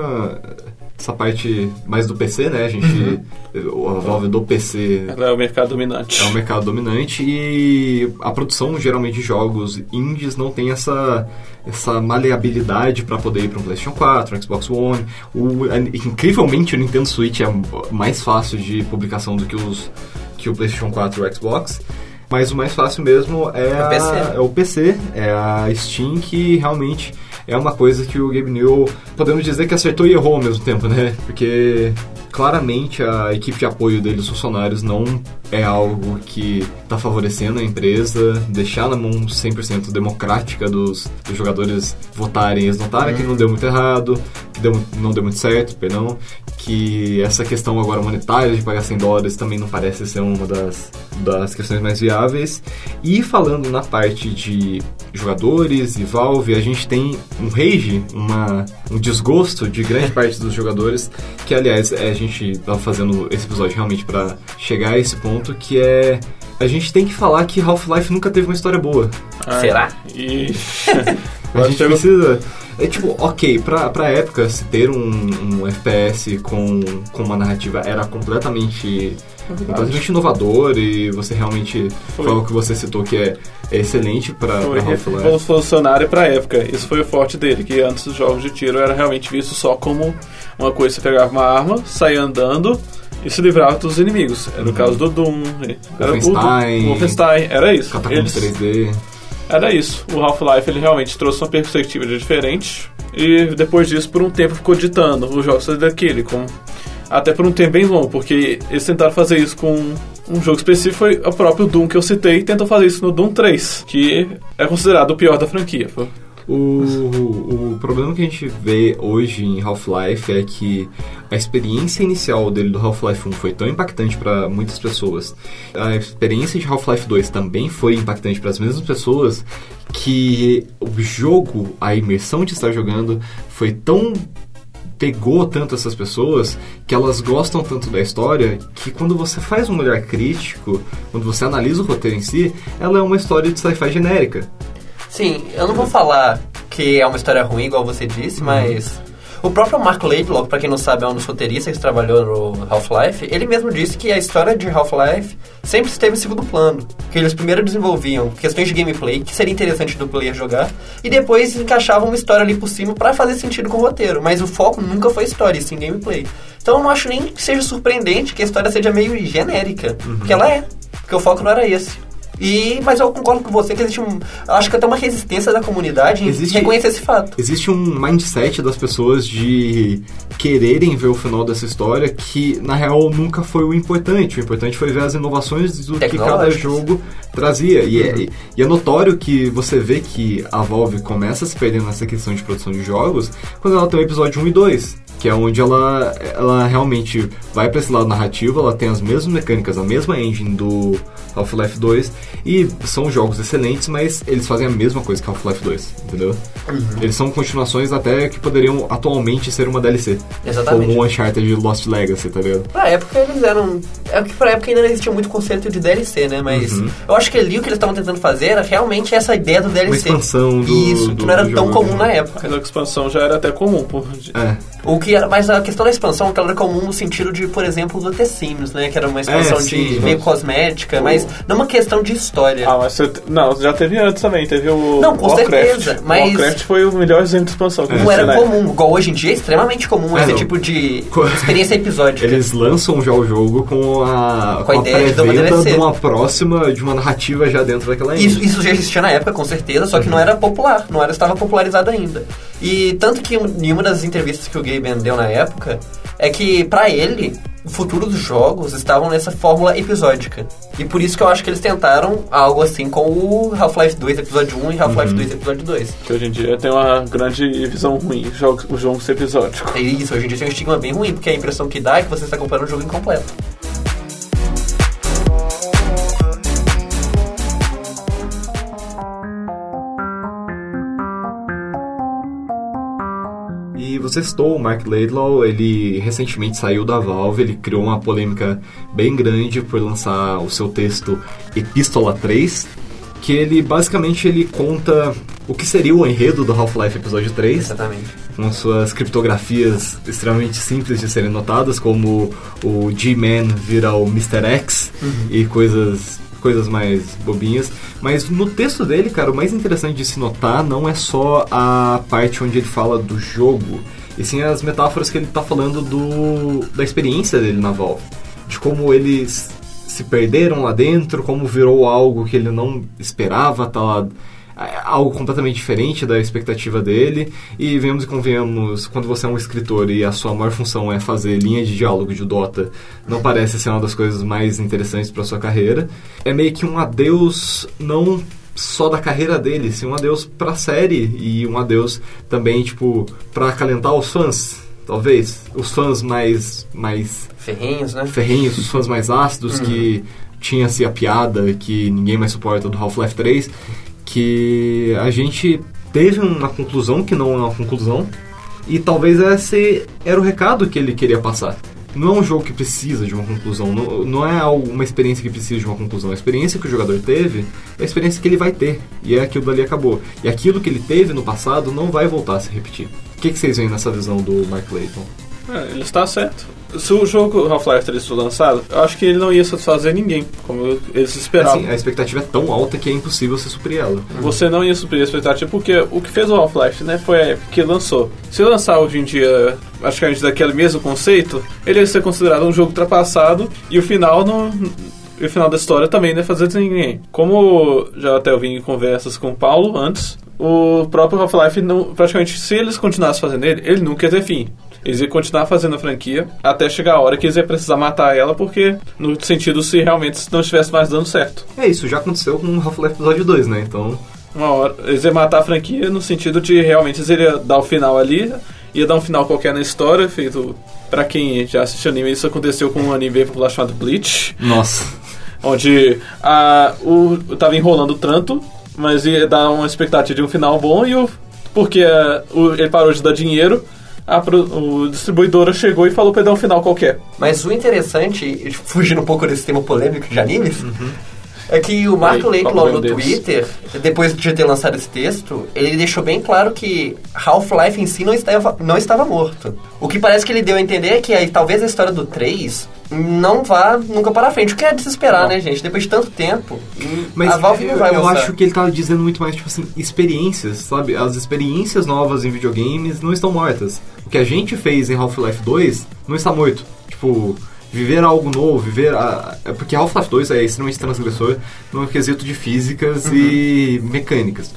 essa parte mais do PC, né? A gente. Uhum. A Valve do PC. Ela é o mercado dominante. É o mercado dominante e a produção geralmente de jogos indies não tem essa, essa maleabilidade para poder ir para um PlayStation 4, um Xbox One. O, incrivelmente o Nintendo Switch é mais fácil de publicação do que, os, que o PlayStation 4 e o Xbox. Mas o mais fácil mesmo é, é, a, é o PC, é a Steam que realmente é uma coisa que o Gabe New, podemos dizer que acertou e errou ao mesmo tempo, né? Porque claramente a equipe de apoio dele, os funcionários, não é algo que está favorecendo a empresa, deixar na mão 100% democrática dos, dos, jogadores votarem. Eles notaram que não deu muito errado, que deu, não deu muito certo, perdão, que essa questão agora monetária de pagar 100 dólares também não parece ser uma das, das questões mais viáveis. E falando na parte de jogadores e Valve, a gente tem um rage, uma, um desgosto de grande parte dos jogadores, que aliás a gente gente tá fazendo esse episódio realmente para chegar a esse ponto, que é a gente tem que falar que Half-Life nunca teve uma história boa. Ah, Será? E. A gente precisa. É tipo, ok, pra, pra época, se ter um, um FPS com, com uma narrativa era completamente, completamente inovador e você realmente. Foi. Foi o que você citou que é, é excelente pra Half-Life. revolucionário pra época. Isso foi o forte dele, que antes os jogos de tiro era realmente visto só como uma coisa, você pegava uma arma, saía andando e se livrava dos inimigos. Era o caso do Doom, era o Uhum. Wolfenstein. Doom, Wolfenstein, era isso. Catacomb Eles- 3D. Era isso. O Half-Life ele realmente trouxe uma perspectiva diferente e depois disso por um tempo ficou ditando os jogos daquele com até por um tempo bem longo, porque eles tentaram fazer isso com um jogo específico, foi o próprio Doom que eu citei, tentou fazer isso no Doom 3, que é considerado o pior da franquia. O, o problema que a gente vê hoje em Half-Life é que a experiência inicial dele do Half-Life 1 foi tão impactante para muitas pessoas. A experiência de Half-Life 2 também foi impactante para as mesmas pessoas que o jogo, a imersão de estar jogando foi tão pegou tanto essas pessoas que elas gostam tanto da história que quando você faz um olhar crítico, quando você analisa o roteiro em si, ela é uma história de sci-fi genérica. Sim, eu não vou falar que é uma história ruim, igual você disse, mas. O próprio Mark Laidlaw, pra quem não sabe, é um dos roteiristas que trabalhou no Half-Life, ele mesmo disse que a história de Half-Life sempre esteve em segundo plano. Que eles primeiro desenvolviam questões de gameplay, que seria interessante do player jogar, e depois encaixavam uma história ali por cima pra fazer sentido com o roteiro. Mas o foco nunca foi história, sim gameplay. Então eu não acho nem que seja surpreendente que a história seja meio genérica, porque ela é. Porque o foco não era esse. E, mas eu concordo com você que existe um. Acho que até uma resistência da comunidade em Existe- reconhecer esse fato. Existe um mindset das pessoas de quererem ver o final dessa história que, na real, nunca foi o importante. O importante foi ver as inovações do que cada jogo trazia. E, é, e é notório que você vê que a Valve começa a se perder nessa questão de produção de jogos quando ela tem o episódio 1 e 2. Que é onde ela, ela realmente vai pra esse lado narrativo, ela tem as mesmas mecânicas, a mesma engine do Half-Life 2 e são jogos excelentes, mas eles fazem a mesma coisa que Half-Life 2, entendeu? Eles são continuações até que poderiam atualmente ser uma DLC. Exatamente. Como o Uncharted Lost Legacy, tá ligado? Pra época eles eram. É que pra época ainda não existia muito conceito de DLC, né? Mas Uhum. eu acho que ali o que eles estavam tentando fazer era realmente essa ideia do DLC. Uma expansão do- Isso, do- que não era tão comum original. na época. Mas a expansão já era até comum. Por... É. O que era, mas a questão da expansão que ela era comum no sentido de, por exemplo, do The Sims, né? Que era uma expansão É, sim, de sim. meio cosmética, mas não uma questão de história. Ah, mas você... Não, já teve antes também. Teve o Não, com Warcraft. certeza, mas- Warcraft foi o melhor exemplo de expansão que não era na comum, igual hoje em dia é extremamente comum É, esse não. tipo de experiência episódica. Eles lançam já o jogo com a, Com a ideia de uma DLC. de uma próxima, de uma narrativa já dentro daquela. Isso, isso já existia na época, com certeza, só que não era popular, não era, estava popularizado ainda. E tanto que em uma das entrevistas que o Gaben deu na época, é que pra ele, o futuro dos jogos estavam nessa fórmula episódica. E por isso que eu acho que eles tentaram algo assim com o Half-Life 2 episódio 1 e Half-Life 2 episódio 2. Que hoje em dia tem uma grande visão ruim, jogos, o jogo ser episódico. É isso, hoje em dia tem um estigma bem ruim, porque a impressão que dá é que você está comprando um jogo incompleto. Citou o Mark Laidlaw, ele recentemente saiu da Valve, ele criou uma polêmica bem grande por lançar o seu texto Epístola 3, que ele basicamente ele conta o que seria o enredo do Half-Life Episódio 3, Exatamente. com suas criptografias extremamente simples de serem notadas, como o G-Man vira o Mr. X e coisas coisas mais bobinhas. Mas no texto dele, cara, o mais interessante de se notar não é só a parte onde ele fala do jogo, e sim as metáforas que ele tá falando do da experiência dele na Valve, de como eles se perderam lá dentro, como virou algo que ele não esperava tá lá é algo completamente diferente da expectativa dele. E vemos e convenhamos, quando você é um escritor e a sua maior função é fazer linha de diálogo de Dota, não parece ser uma das coisas mais interessantes para sua carreira. É meio que um adeus não só da carreira dele, sim um adeus pra série e um adeus também, tipo, pra acalentar os fãs. Talvez os fãs mais mais Ferrenhos, né? ferrenhos, os fãs mais ácidos, que tinha-se a piada que ninguém mais suporta do Half-Life 3, que a gente teve uma conclusão que não é uma conclusão, e talvez esse era o recado que ele queria passar. Não é um jogo que precisa de uma conclusão, não, não é uma experiência que precisa de uma conclusão. A experiência que o jogador teve é a experiência que ele vai ter, e é aquilo dali acabou. E aquilo que ele teve no passado não vai voltar a se repetir. O que, que vocês veem nessa visão do Mark Clayton? É, ele está certo. Se o jogo Half-Life 3 for lançado, eu acho que ele não ia satisfazer ninguém, como eles esperavam. Assim, a expectativa é tão alta que é impossível você suprir ela. Você não ia suprir a expectativa, porque o que fez o Half-Life, né, foi a época que lançou. Se lançar hoje em dia, acho que a gente daquele mesmo conceito, ele ia ser considerado um jogo ultrapassado e o final não. E o final da história também não ia fazer ninguém. Como já até eu vim em conversas com o Paulo antes, o próprio Half-Life, praticamente, se eles continuassem fazendo ele, ele nunca ia ter fim. Eles iam continuar fazendo a franquia até chegar a hora que eles iam precisar matar ela, porque no sentido se realmente não estivesse mais dando certo. É, isso já aconteceu com o Half-Life Episódio 2, né? Então, Uma hora. Eles iam matar a franquia no sentido de realmente eles iriam dar o final ali, ia dar um final qualquer na história, feito. Pra quem já assistiu anime, isso aconteceu com um anime popular chamado Bleach, nossa. onde a, o tava enrolando tanto, mas ia dar uma expectativa de um final bom e o. Porque a, o, ele parou de dar dinheiro, a, pro- o distribuidora chegou e falou pra dar um final qualquer. Mas o interessante, fugindo um pouco desse tema polêmico de animes, é que o Layton fala no. Twitter, depois de ter lançado esse texto, ele deixou bem claro que Half-Life em si não estava, não estava morto. O que parece que ele deu a entender é que aí, talvez a história do 3 não vá nunca para frente. O que é de se esperar, Não. né, gente? Depois de tanto tempo, Mas a Valve eu, não vai eu acho que ele tava dizendo muito mais, tipo assim, experiências, sabe? As experiências novas em videogames não estão mortas. O que a gente fez em Half-Life 2 não está morto. Tipo, viver algo novo, viver. A... é Porque Half-Life 2 é extremamente transgressor no quesito de físicas e mecânicas.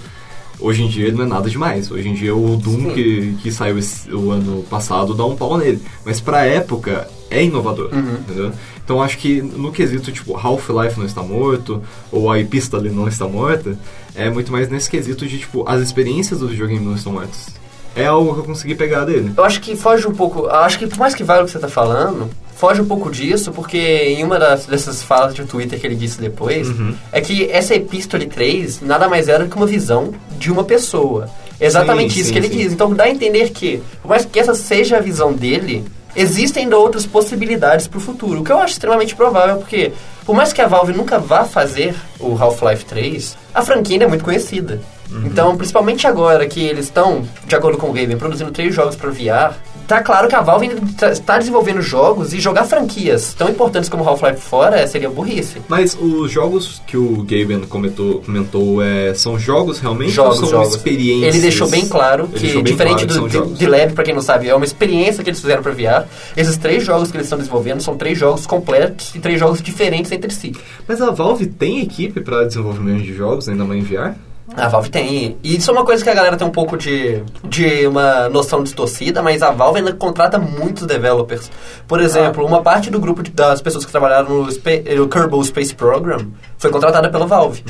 Hoje em dia não é nada demais. Hoje em dia o Doom Sim. que, que saiu esse- o ano passado dá um pau nele. Mas pra época é inovador, entendeu? Então acho que no quesito tipo Half-Life não está morto ou a Epistole não está morta, é muito mais nesse quesito de tipo as experiências do videogame não estão mortas. É algo que eu consegui pegar dele. Eu acho que foge um pouco. Acho que por mais que vale o que você tá falando, foge um pouco disso, porque em uma das, dessas falas de Twitter que ele disse depois, Uhum. é que essa Epístole 3 nada mais era do que uma visão de uma pessoa. Exatamente Sim, isso sim, que ele sim. diz. Então dá a entender que, por mais que essa seja a visão dele, existem ainda outras possibilidades pro futuro. O que eu acho extremamente provável, porque por mais que a Valve nunca vá fazer o Half-Life 3, a franquia ainda é muito conhecida. Uhum. Então, principalmente agora que eles estão, de acordo com o Gaben, produzindo três jogos para VR, tá claro que a Valve ainda tá- está desenvolvendo jogos e jogar franquias tão importantes como Half-Life fora seria burrice. Mas os jogos que o Gaben comentou, comentou é, são jogos realmente Jogos, ou são jogos. experiências? Ele deixou bem claro que, bem diferente claro que do de Lab, pra quem não sabe, é uma experiência que eles fizeram pra VR. Esses três jogos que eles estão desenvolvendo são três jogos completos e três jogos diferentes entre si. Mas a Valve tem equipe para desenvolvimento de jogos, ainda mais em VR? A Valve tem. E isso é uma coisa que a galera tem um pouco de, de uma noção distorcida, mas a Valve ainda contrata muitos developers. Por exemplo, uma parte do grupo de- das pessoas que trabalharam no, Spa- no Kerbal Space Program foi contratada pela Valve.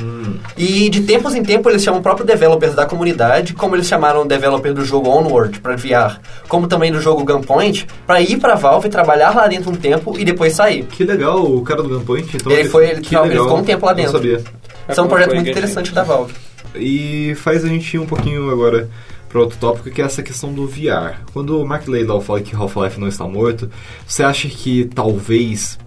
E de tempos em tempos eles chamam próprios developers da comunidade, como eles chamaram o developer do jogo Onward para VR, como também do jogo Gunpoint, para ir pra Valve, trabalhar lá dentro um tempo e depois sair. Que legal, o cara do Gunpoint. Então Ele foi- ele que ficou- ele ficou um tempo lá Não dentro. sabia. É Isso é um projeto muito interessante da Valve. E faz a gente ir um pouquinho agora para outro tópico, que é essa questão do VR. Quando o Mark Laidlaw fala que Half-Life não está morto, você acha que talvez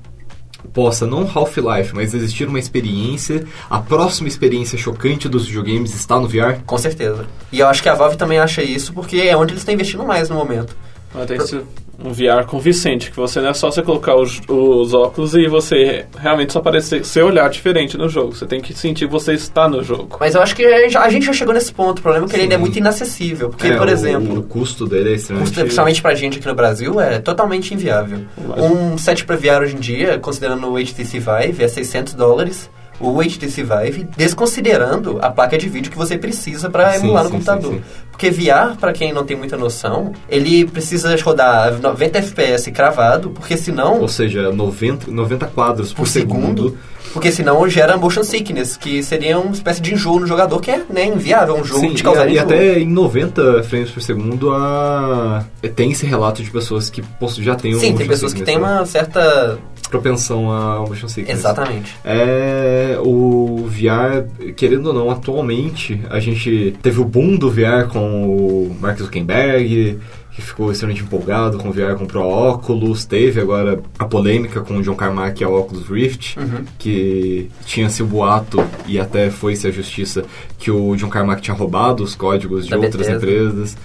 possa, não Half-Life, mas existir uma experiência, a próxima experiência chocante dos videogames está no VR? Com certeza. E eu acho que a Valve também acha isso, porque é onde eles estão investindo mais no momento. Mas tem que ser um VR convincente, que você não é só você colocar os, os óculos e você realmente só aparecer seu olhar diferente no jogo. Você tem que sentir que você está no jogo. Mas eu acho que a gente, já chegou nesse ponto. O problema é que ele ainda é Sim. muito inacessível. Porque, É, por o- exemplo, o custo dele é extremamente... custo, principalmente pra gente aqui no Brasil, é totalmente inviável. Mas- Um set pra VR hoje em dia, considerando o HTC Vive, é 600 dólares. O HTC Vive, desconsiderando a placa de vídeo que você precisa Sim, emular no sim, computador. sim, sim. Porque VR, pra quem não tem muita noção, ele precisa rodar 90 FPS cravado, porque senão Ou seja, 90, 90 quadros por, por segundo, porque senão gera motion sickness, que seria uma espécie de enjoo no jogador, que é né, inviável, um jogo Sim, de causar e, e enjoo. até em 90 frames por segundo a... tem esse relato de pessoas que já têm um Sim, tem pessoas que têm né? uma certa propensão a motion sickness. Exatamente. É o VR, querendo ou não, atualmente a gente teve o boom do VR com o Mark Zuckerberg, que ficou extremamente empolgado com o VR, comprou óculos, teve agora a polêmica com o John Carmack e a Oculus Rift, Uhum. que tinha-se o boato e até foi-se a justiça que o John Carmack tinha roubado os códigos de Da outras Bethesda. empresas.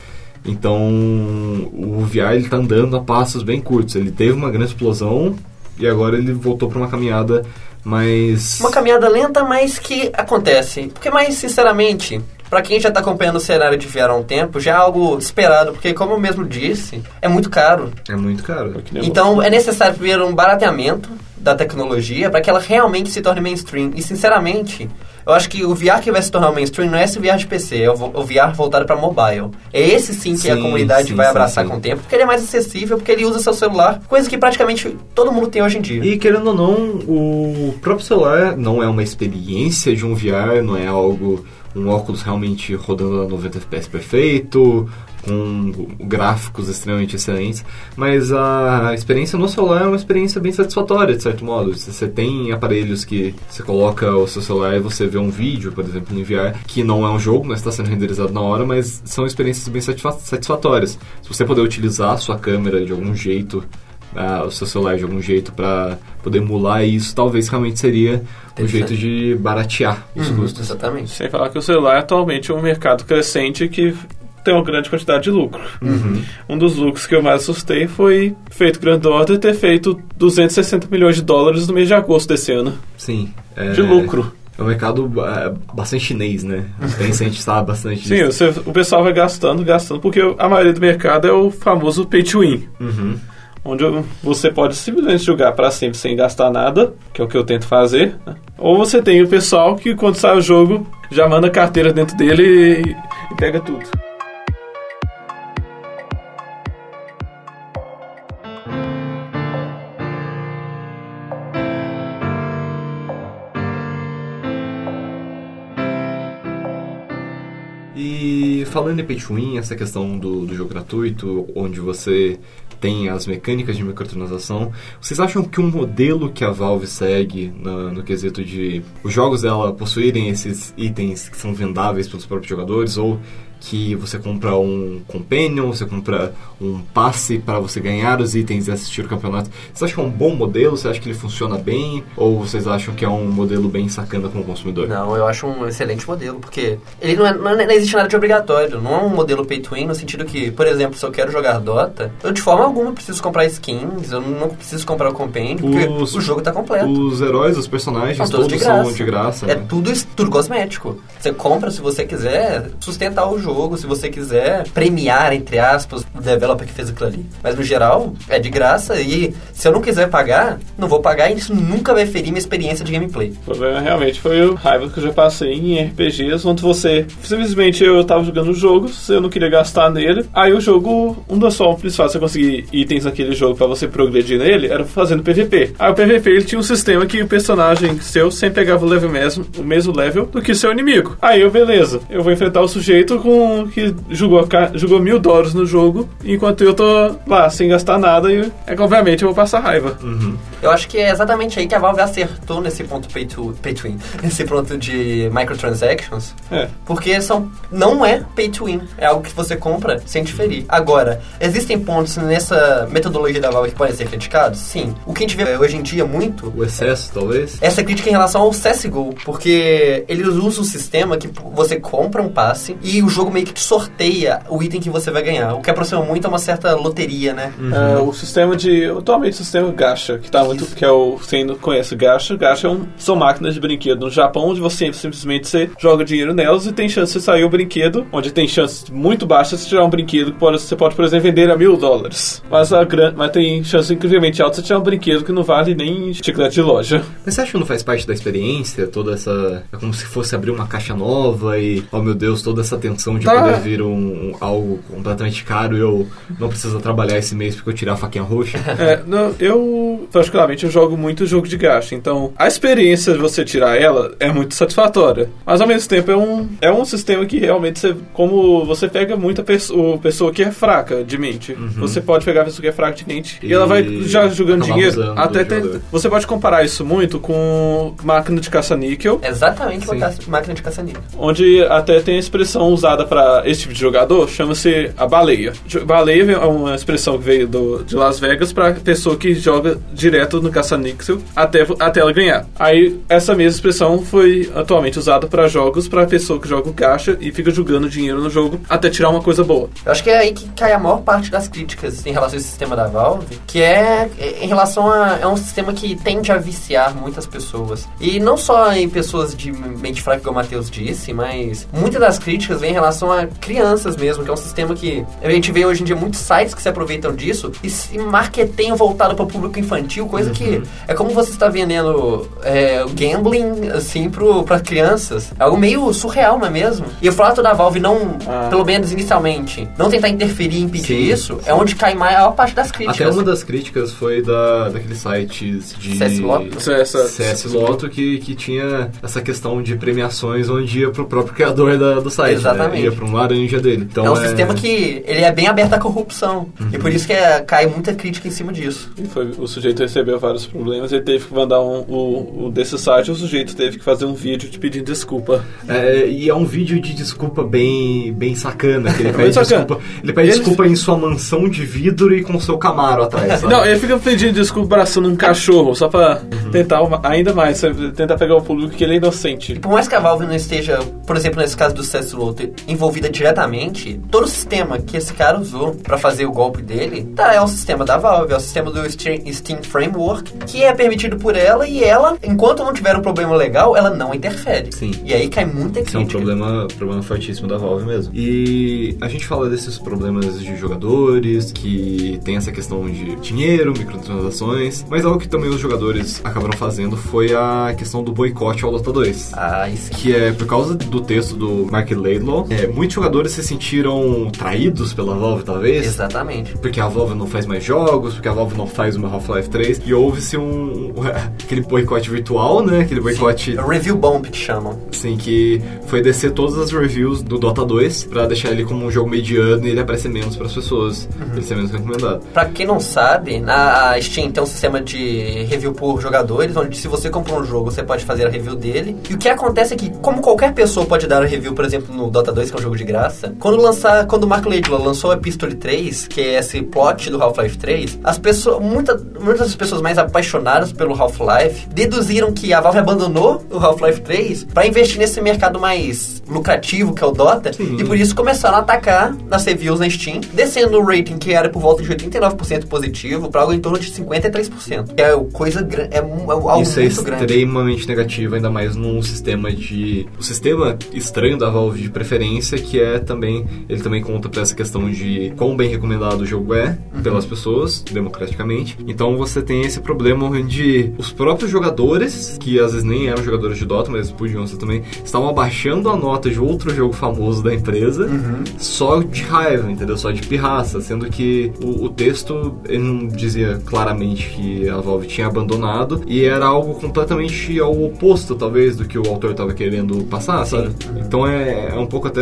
Então, o VR ele tá andando a passos bem curtos. Ele teve uma grande explosão e agora ele voltou para uma caminhada mais Uma caminhada lenta, mas que acontece. Porque, mais sinceramente, pra quem já tá acompanhando o cenário de VR há um tempo, já é algo esperado, porque, como eu mesmo disse, é muito caro. é muito caro. Que nem Então, é necessário primeiro um barateamento da tecnologia para que ela realmente se torne mainstream. E, sinceramente, eu acho que o VR que vai se tornar mainstream não é esse VR de PC, é o o VR voltado para mobile. É esse sim que a Sim, comunidade sim, vai abraçar sim. com o tempo, porque ele é mais acessível, porque ele usa seu celular, coisa que praticamente todo mundo tem hoje em dia. E querendo ou não, o próprio celular não é uma experiência de um VR, não é algo, um óculos realmente rodando a 90 FPS perfeito, com gráficos extremamente excelentes, mas a experiência no celular é uma experiência bem satisfatória, de certo modo. Você tem aparelhos que você coloca o seu celular e você vê um vídeo, por exemplo, no VR, que não é um jogo, mas está sendo renderizado na hora, mas são experiências bem satisfa- satisfatórias. Se você puder utilizar a sua câmera de algum jeito ah, o seu celular de algum jeito para poder emular isso, talvez realmente seria um jeito de baratear os Uhum, custos. Exatamente. Sem falar que o celular atualmente é um mercado crescente que tem uma grande quantidade de lucro. Uhum. Um dos lucros que eu mais assustei foi feito Grand Order ter feito 260 milhões de dólares no mês de agosto desse ano. Sim. É, De lucro. É um mercado é, bastante chinês, né? A gente sabe bastante Sim, você- o pessoal vai gastando, gastando, porque a maioria do mercado é o famoso pay to win. Uhum. Onde você pode simplesmente jogar para sempre sem gastar nada, que é o que eu tento fazer. né? Ou você tem o pessoal que quando sai o jogo já manda carteira dentro dele e, e pega tudo. Falando em pay win, essa questão do, do jogo gratuito, onde você tem as mecânicas de microtransação, vocês acham que um modelo que a Valve segue na- no quesito de os jogos dela possuírem esses itens que são vendáveis pelos próprios jogadores, ou que você compra um companion, você compra um passe para você ganhar os itens e assistir o campeonato. Vocês acham que é um bom modelo? Você acha que ele funciona bem? Ou vocês acham que é um modelo bem sacana como consumidor? Não, eu acho um excelente modelo, porque ele não, é, não, é- não existe nada de obrigatório. Não é um modelo pay to win no sentido que, por exemplo, se eu quero jogar Dota, eu de forma alguma preciso comprar skins, eu não preciso comprar o companion, porque Os- o jogo tá completo. Os heróis, os personagens, São todos todos de são de graça. É né? tudo, tudo cosmético. Você compra se você quiser sustentar o jogo, se você quiser premiar, entre aspas, o developer que fez aquilo ali. Mas no geral, é de graça e se eu não quiser pagar, não vou pagar e isso nunca vai ferir minha experiência de gameplay. O problema realmente foi o raiva que eu já passei em RPGs, onde você simplesmente eu tava jogando o jogo, eu não queria gastar nele. Aí o jogo, um das formas principais você conseguir itens naquele jogo pra você progredir nele era fazendo PVP. Aí o PVP ele tinha um sistema que o personagem seu sempre pegava o level mesmo, o mesmo level do que seu inimigo. Aí eu, beleza, eu vou enfrentar o sujeito com que jogou, jogou mil dólares no jogo, enquanto eu tô lá sem gastar nada e é que obviamente eu vou passar raiva. Uhum. Eu acho que é exatamente aí que a Valve acertou nesse ponto pay to, pay to win, nesse ponto de microtransactions, É. porque são, não é pay to win, é algo que você compra sem diferir. Agora, existem pontos nessa metodologia da Valve que podem ser criticados? Sim. O que a gente vê hoje em dia muito O excesso, talvez? essa crítica em relação ao CSGO, porque eles usam um sistema que você compra um passe e o jogo meio que te sorteia o item que você vai ganhar, o que aproxima muito a uma certa loteria, né? É, o sistema de. Atualmente o sistema Gacha, que tá muito. que é o. Você não conhece Gacha, Gacha é um, são máquinas de brinquedo no Japão, onde você simplesmente você joga dinheiro nelas e tem chance de sair o brinquedo, onde tem chances muito baixas de tirar um brinquedo que pode, você pode, por exemplo, vender a mil dólares. Mas, a gran, mas tem chances incrivelmente altas de tirar um brinquedo que não vale nem chiclete de loja. Mas você acha que não faz parte da experiência? Toda essa. É como se fosse abrir uma caixa nova e, oh meu Deus, toda essa tensão de Tá. poder vir um, um- algo completamente caro e eu não preciso trabalhar esse mês porque eu tirar a faquinha roxa. É, não, eu, particularmente, eu jogo muito jogo de gacha, então a experiência de você tirar ela é muito satisfatória. Mas ao mesmo tempo é um, é um sistema que realmente, você, como você pega muita pessoa, pessoa que é fraca de mente, você pode pegar a pessoa que é fraca de mente e, E ela vai já jogando dinheiro. Até jogador. você pode comparar isso muito com máquina de caça-níquel. Exatamente Sim. caça- máquina de caça-níquel. onde até tem a expressão usada para esse tipo de jogador, chama-se a baleia. Baleia é uma expressão que veio do, de Las Vegas para pessoa que joga direto no caça-níquel até, até ela ganhar. Aí essa mesma expressão foi atualmente usada para jogos para pessoa que joga o gacha e fica jogando dinheiro no jogo até tirar uma coisa boa. Eu acho que é aí que cai a maior parte das críticas em relação a esse sistema da Valve, que é é, em relação a. É um sistema que tende a viciar muitas pessoas. E não só em pessoas de mente fraca, como o Matheus disse, mas muitas das críticas vêm em relação a crianças mesmo, que é um sistema que a gente vê hoje em dia muitos sites que se aproveitam disso e se marketing voltado para o público infantil, coisa que é como você está vendendo é, o gambling assim para crianças. É algo meio surreal, não é mesmo? E o fato da Valve não, Ah. pelo menos inicialmente, não tentar interferir e impedir Sim, isso, é onde cai mais a maior parte das críticas. Até uma das críticas foi da, daqueles sites de CS Lotto? Essa- essa- CS Lotto que, que tinha essa questão de premiações onde ia pro próprio criador da- do site, Exatamente. né? Ia pra um laranja dele. Então, é um sistema que ele é bem aberto à corrupção. E Uhum. por isso que é- cai muita crítica em cima disso. E foi, o sujeito recebeu vários problemas, ele teve que mandar um, o, o desse site, o sujeito teve que fazer um vídeo te pedindo desculpa. É, e é um vídeo de desculpa bem, bem sacana. Que ele Bem pede sacana. desculpa. Ele pede Ele- desculpa em sua mansão de vidro e com seu camaro atrás. sabe? Não, ele fica pedindo desculpa abraçando um cachorro, só pra tentar uma- ainda mais, tentar pegar o público que ele é inocente. E por mais que a Valve não esteja, por exemplo, nesse caso do CS Lotto, envolvida diretamente, todo o sistema que esse cara usou pra fazer o golpe dele, tá, é o sistema da Valve, é o sistema do Steam Framework, que é permitido por ela e ela, enquanto não tiver um problema legal, ela não interfere. Sim. E aí cai muita Isso é um crítica. problema, problema fortíssimo da Valve mesmo. E a gente fala desses problemas de jogadores, que tem essa questão de dinheiro, microtransações, mas algo que também os jogadores acabaram fazendo foi a questão do boicote ao Dota 2. Ah, isso Que é por causa do texto do Mark Laidlaw, é, muitos jogadores se sentiram traídos pela Valve, talvez. Exatamente. Porque a Valve não faz mais jogos, porque a Valve não faz uma Half-Life 3. E houve-se um. aquele boicote virtual, né? Aquele boicote. Review Bomb que chamam. Assim, que foi descer todas as reviews do Dota 2 pra deixar ele como um jogo mediano e ele aparecer menos pras pessoas. Pra ele ser menos recomendado. Pra quem não sabe, na Steam tem um sistema de review por jogadores, onde se você comprou um jogo, você pode fazer a review dele. E o que acontece é que, como qualquer pessoa pode dar a review, por exemplo, no Dota 2, que é um jogo de graça, quando lançar, quando o Mark Laidlaw lançou a Epistole 3, que é esse plot do Half-Life 3, as pessoas, muita, muitas das pessoas mais apaixonadas pelo Half-Life deduziram que a Valve abandonou o Half-Life 3 pra investir nesse mercado mais lucrativo que é o Dota, Sim. e por isso começaram a atacar nas reviews na Steam, descendo o rating que era por volta de 89% positivo para algo em torno de 53%. Que é coisa gra- é, um- é algo Isso é muito grande. extremamente negativo, ainda mais num sistema de. O sistema estranho da Valve de preferência, que é também. Ele também conta pra essa questão de quão bem recomendado o jogo é Uhum. pelas pessoas, democraticamente. Então você tem esse problema onde os próprios jogadores, que às vezes nem eram jogadores de Dota, mas podiam ser também, estavam abaixando a nota de outro jogo famoso da empresa Uhum. só de raiva, entendeu? Só de pirraça, sendo que o, o texto ele não dizia claramente que a Valve tinha abandonado e era algo completamente ao oposto, talvez, do que o autor estava querendo passar, Sim. sabe? Então é, é um pouco até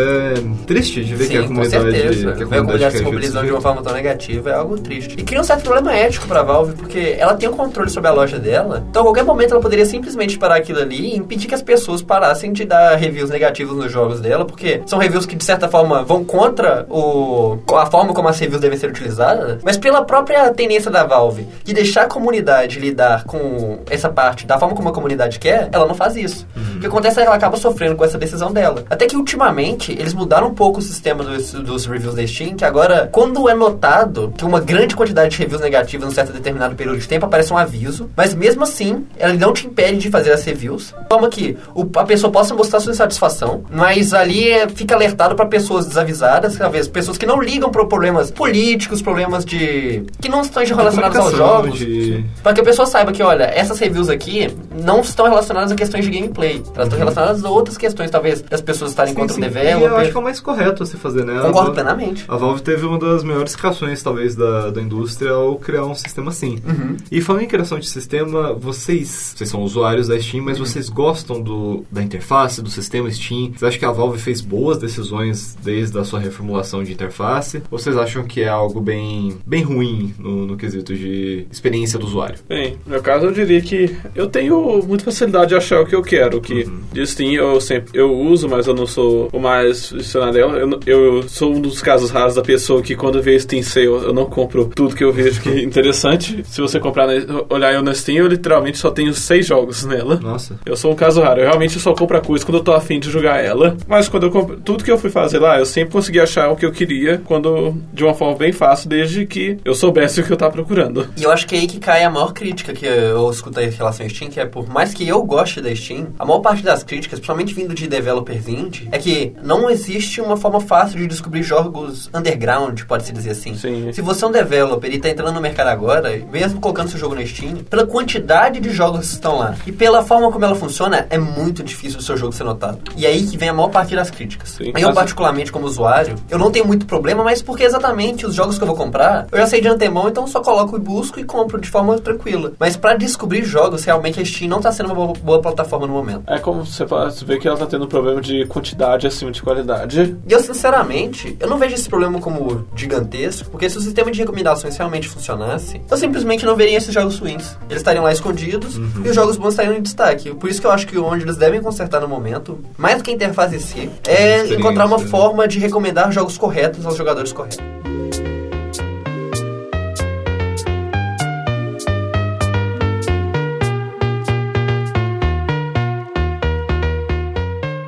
triste de ver Sim, que a com comunidade. certeza. Que a a comunidade se mobilizando de uma forma tão negativa é algo triste. E cria um certo problema ético pra Valve, porque ela tem o controle sobre a loja dela, então a qualquer momento ela poderia simplesmente parar aquilo ali e impedir que as pessoas parassem de dar reviews negativos nos jogos dela, porque são reviews que de certa forma vão contra o, a forma como as reviews devem ser utilizadas, mas pela própria tendência da Valve de deixar a comunidade lidar com essa parte da forma como a comunidade quer, ela não faz isso. O que acontece é que ela acaba sofrendo com essa decisão dela. Até que ultimamente eles mudaram um pouco o sistema dos, dos reviews da Steam, que agora, quando é notado que uma grande quantidade de reviews negativas em um certo determinado período de tempo, aparece um aviso, mas mesmo assim, ela não te impede de fazer as reviews, forma que o- a pessoa possa mostrar sua insatisfação, mas ali é, fica alertado para pessoas desavisadas, talvez pessoas que não ligam para problemas políticos, problemas de. que não estão relacionados aos jogos. de- Para que a pessoa saiba que, olha, essas reviews aqui não estão relacionadas a questões de gameplay. Elas estão relacionadas a outras questões, talvez, das pessoas estarem Sim, contra sim. o developer. Eu acho que é o mais correto a se fazer, né? Concordo A Valve- plenamente. A Valve teve uma das melhores criações, talvez, da, da indústria ao criar um sistema assim. Uhum. E falando em criação de sistema, vocês, vocês são usuários da Steam, Uhum. mas vocês gostam do, da interface, do sistema Steam? Vocês acham que a Valve fez boas decisões desde a sua reformulação de interface? Ou vocês acham que é algo bem, bem ruim no, no quesito de experiência do usuário? Bem, no meu caso eu diria que eu tenho muita facilidade de achar o que eu quero, que Uhum. de Steam eu sempre eu uso, mas eu não sou o mais aficionado dela. Eu, não- eu sou um dos casos raros da pessoa que quando vê Steam Sale eu não compro tudo que eu vejo que é interessante. Se você comprar, na- olhar eu na Steam, eu literalmente só tenho seis jogos nela. Nossa. Eu sou um caso raro. Eu realmente só compro a coisa quando eu tô afim de jogar ela. Mas quando eu compro. Tudo que eu fui fazer lá, eu sempre consegui achar o que eu queria quando. de uma forma bem fácil, desde que eu soubesse o que eu tava procurando. E eu acho que é aí que cai a maior crítica que eu escuto em relação à Steam, que é por mais que eu goste da Steam, a maior parte das críticas, principalmente vindo de developers indie, é que não existe uma forma fácil de descobrir jogos underground, pode-se dizer assim. Sim. Se você é um developer e tá entrando no mercado agora, mesmo colocando seu jogo na Steam, pela quantidade de jogos que estão lá e pela forma como ela funciona, é muito difícil o seu jogo ser notado. E aí que vem a maior parte das críticas. Sim. Eu, particularmente, como usuário, eu não tenho muito problema, mas porque exatamente os jogos que eu vou comprar, eu já sei de antemão, então só coloco e busco e compro de forma tranquila. Mas pra descobrir jogos, realmente a Steam não tá sendo uma boa, boa plataforma no momento. É como você fala, você vê que ela tá tendo um problema de quantidade acima de qualidade. E eu, sinceramente, eu não vejo esse problema como gigantesco, porque se o sistema de recomendações realmente funcionasse, eu simplesmente não veria esses jogos ruins. Eles estariam lá escondidos e os jogos bons estariam em destaque. Por isso que eu acho que onde eles devem consertar no momento, mais do que a interface em si, é encontrar uma forma de recomendar jogos corretos aos jogadores corretos.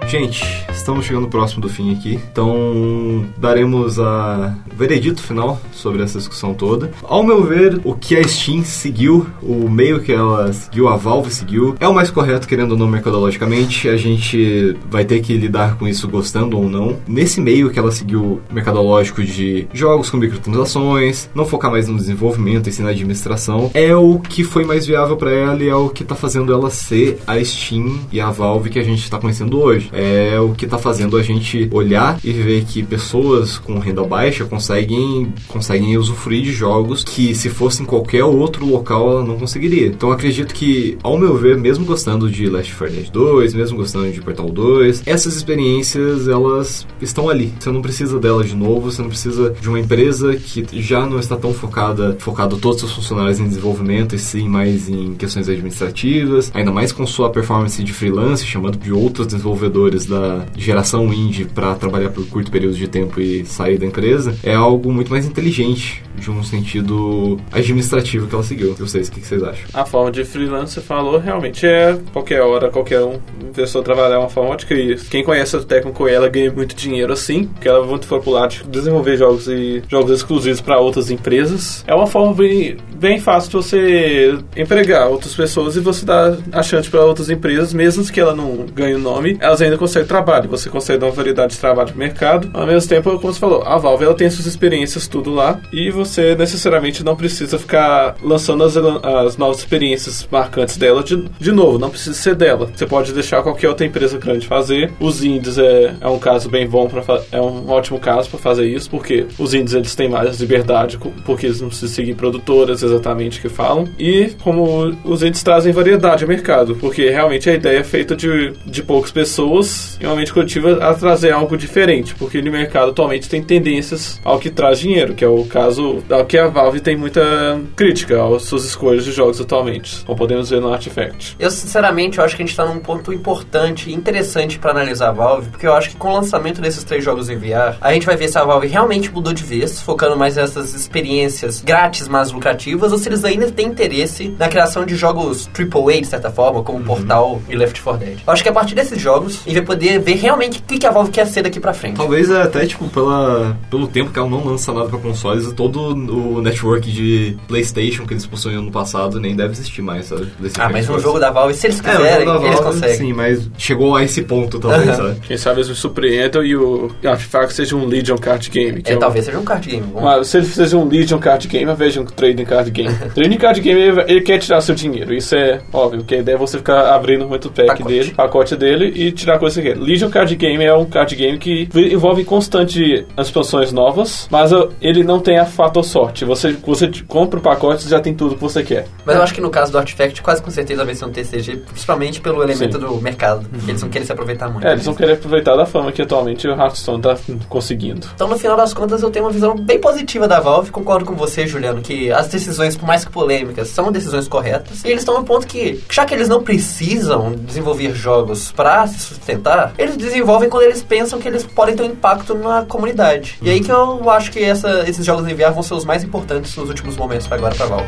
Gente, estamos chegando próximo do fim aqui, então daremos a veredito final sobre essa discussão toda. Ao meu ver, o que a Steam seguiu, o meio que ela seguiu, a Valve seguiu, é o mais correto, querendo ou não mercadologicamente. A gente vai ter que lidar com isso gostando ou não. Nesse meio que ela seguiu mercadológico de jogos com microtransações, não focar mais no desenvolvimento e sim na administração, é o que foi mais viável para ela e é o que tá fazendo ela ser a Steam e a Valve que a gente tá conhecendo hoje. É o que tá fazendo a gente olhar e ver que pessoas com renda baixa conseguem, conseguem usufruir de jogos que se fosse em qualquer outro local ela não conseguiria. Então acredito que, ao meu ver, mesmo gostando de Last 4 Dead 2, mesmo gostando de Portal 2, essas experiências elas estão ali. Você não precisa delas de novo, você não precisa de uma empresa que já não está tão focada, focado todos os seus funcionários em desenvolvimento e sim mais em questões administrativas, ainda mais com sua performance de freelance, chamando de outros desenvolvedores da geração indie para trabalhar por curto período de tempo e sair da empresa, é algo muito mais inteligente de um sentido administrativo que ela seguiu. E vocês, o que que vocês acham? A forma de freelance, você falou, realmente é qualquer hora, qualquer um, pessoa trabalhar é uma forma ótica. E quem conhece a técnico ela ganha muito dinheiro assim, porque ela muito popular de desenvolver jogos e jogos exclusivos para outras empresas. É uma forma bem, bem fácil de você empregar outras pessoas e você dar a chance para outras empresas, mesmo que ela não ganhe o nome, elas ainda conseguem Você consegue dar uma variedade de trabalho pro mercado. Ao mesmo tempo, como você falou, a Valve ela tem suas experiências tudo lá e você necessariamente não precisa ficar lançando as, as novas experiências marcantes dela de, de novo, não precisa ser dela. Você pode deixar qualquer outra empresa grande fazer. Os indies é, é um caso bem bom para é um ótimo caso para fazer isso, porque os indies eles têm mais liberdade, porque eles não precisam seguir produtoras exatamente que falam. E como os indies trazem variedade ao mercado, porque realmente a ideia é feita de, de poucas pessoas e coletiva a trazer algo diferente, porque no mercado atualmente tem tendências ao que traz dinheiro, que é o caso ao que a Valve tem muita crítica às suas escolhas de jogos atualmente, como podemos ver no Artifact. Eu, sinceramente, eu acho que a gente tá num ponto importante e interessante pra analisar a Valve, porque eu acho que com o lançamento desses três jogos em VR, a gente vai ver se a Valve realmente mudou de vez, focando mais nessas experiências grátis, mas lucrativas, ou se eles ainda têm interesse na criação de jogos AAA, de certa forma, como Portal e Left 4 Dead. Eu acho que a partir desses jogos, a gente vai poder ver realmente o que que a Valve quer ser daqui pra frente. Talvez é até, tipo, pela, pelo tempo que ela não lança nada pra consoles, todo o network de PlayStation que eles possuíam no passado nem deve existir mais, sabe? Ah, mas um jogo da Valve, se eles É, quiserem, jogo da eles Valve, conseguem. sim, mas chegou a esse ponto, talvez, sabe? Quem sabe eles me surpreendam e o Artifact seja um Legion Card Game. Que É, é um- talvez seja um card game. Bom. Mas se ele seja um Legion Card Game, eu vejo um Trading Card Game. trading Card Game, ele, ele quer tirar seu dinheiro. Isso é óbvio, porque a ideia é você ficar abrindo muito pack Pacote. dele, pacote dele e tirar a coisa que você quer. Legion o card game é um card game que envolve constante expansões novas, mas uh, ele não tem a fator sorte. Você, você compra o pacote e já tem tudo que você quer. Mas eu acho que no caso do Artifact, quase com certeza vai ser um TCG, principalmente pelo elemento Sim. do mercado. Eles vão querer se aproveitar muito. É, eles vão querer aproveitar da fama que atualmente o Hearthstone tá conseguindo. Então, no final das contas, eu tenho uma visão bem positiva da Valve. Concordo com você, Juliano, que as decisões, por mais que polêmicas, são decisões corretas. E eles estão no ponto que, já que eles não precisam desenvolver jogos pra se sustentar, eles desenvolvem quando eles pensam que eles podem ter um impacto na comunidade. E aí que eu acho que essa- esses jogos em VR vão ser os mais importantes nos últimos momentos pra agora pra Valve.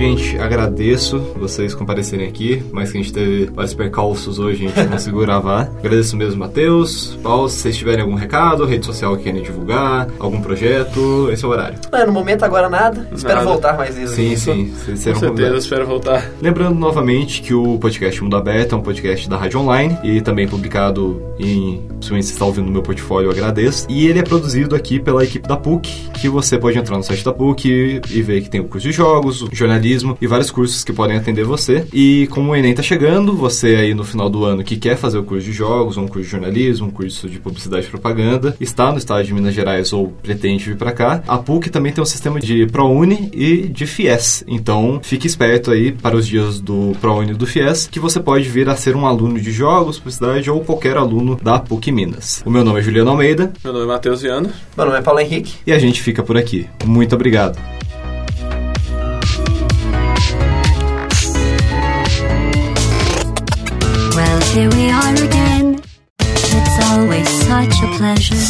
Gente, agradeço vocês comparecerem aqui, mas que a gente teve vários percalços hoje, a gente não conseguiu gravar. Agradeço mesmo, Matheus, Paulo, se vocês tiverem algum recado, rede social que querem divulgar, algum projeto, esse é o horário. É, no momento agora nada. Espero Nada. voltar mais vezes. Sim, Isso. sim, vocês Com serão certeza, convidados. espero voltar. Lembrando novamente que o podcast Mundo Aberto é um podcast da Rádio Online e também publicado em. Se está ouvindo no meu portfólio, eu agradeço. E ele é produzido aqui pela equipe da PUC, que você pode entrar no site da PUC e ver que tem o curso de jogos, o jornalismo e vários cursos que podem atender você. E como o Enem tá chegando, você aí no final do ano que quer fazer o curso de jogos, ou um curso de jornalismo, um curso de publicidade e propaganda, está no estado de Minas Gerais ou pretende vir para cá, a PUC também tem um sistema de ProUni e de FIES. Então, fique esperto aí para os dias do ProUni e do FIES, que você pode vir a ser um aluno de jogos, publicidade ou qualquer aluno da PUC Minas. O meu nome é Juliano Almeida Meu nome é Matheus Viana. Meu nome é Paulo Henrique. e a gente fica por aqui. Muito obrigado. Here we are again. It's always such a pleasure.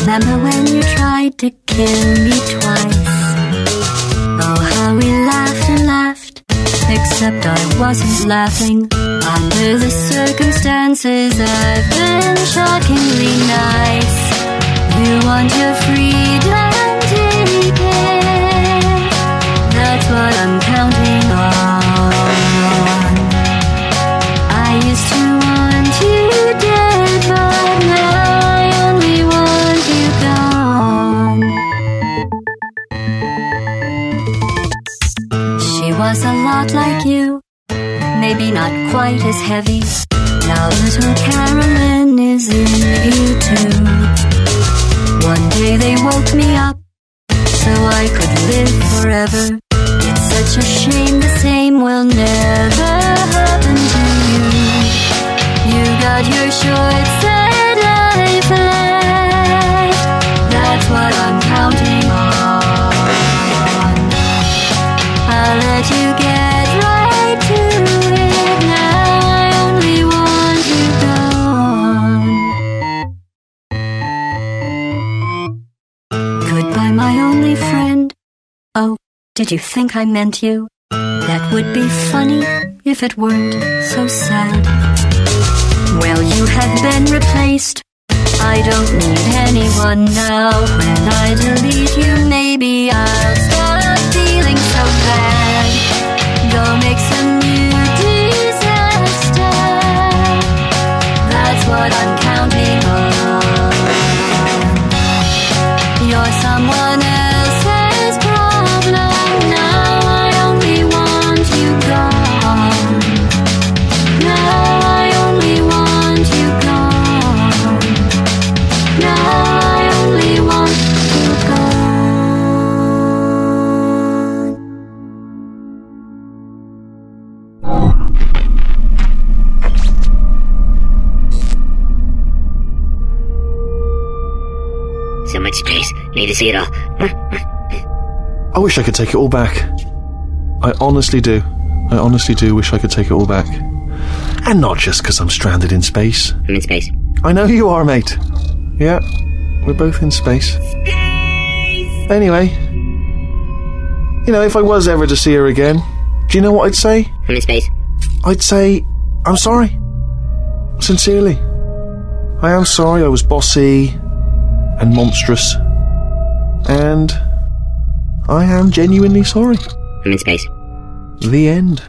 Remember when you tried to kill me twice? Oh, how we laughed and laughed. Except I wasn't laughing. Under the circumstances, I've been shockingly nice. You want your freedom, lot like you, maybe not quite as heavy. Now little Carolyn is in you too. One day they woke me up so I could live forever. It's such a shame the same will never happen to you. You got your short my only friend. Oh, did you think I meant you? That would be funny if it weren't so sad. Well, you have been replaced. I don't need anyone now. When I delete you, maybe I'll stop feeling so bad. Go make some new disaster. That's what I'm Need to see it all. I wish I could take it all back. I honestly do. I honestly do wish I could take it all back. And not just because I'm stranded in space. I'm in space. I know you are, mate. Yeah, we're both in space. Anyway, you know, if I was ever to see her again, do you know what I'd say? I'm in space. I'd say, I'm sorry. Sincerely. I am sorry I was bossy and monstrous. And I am genuinely sorry. I'm in space. The end.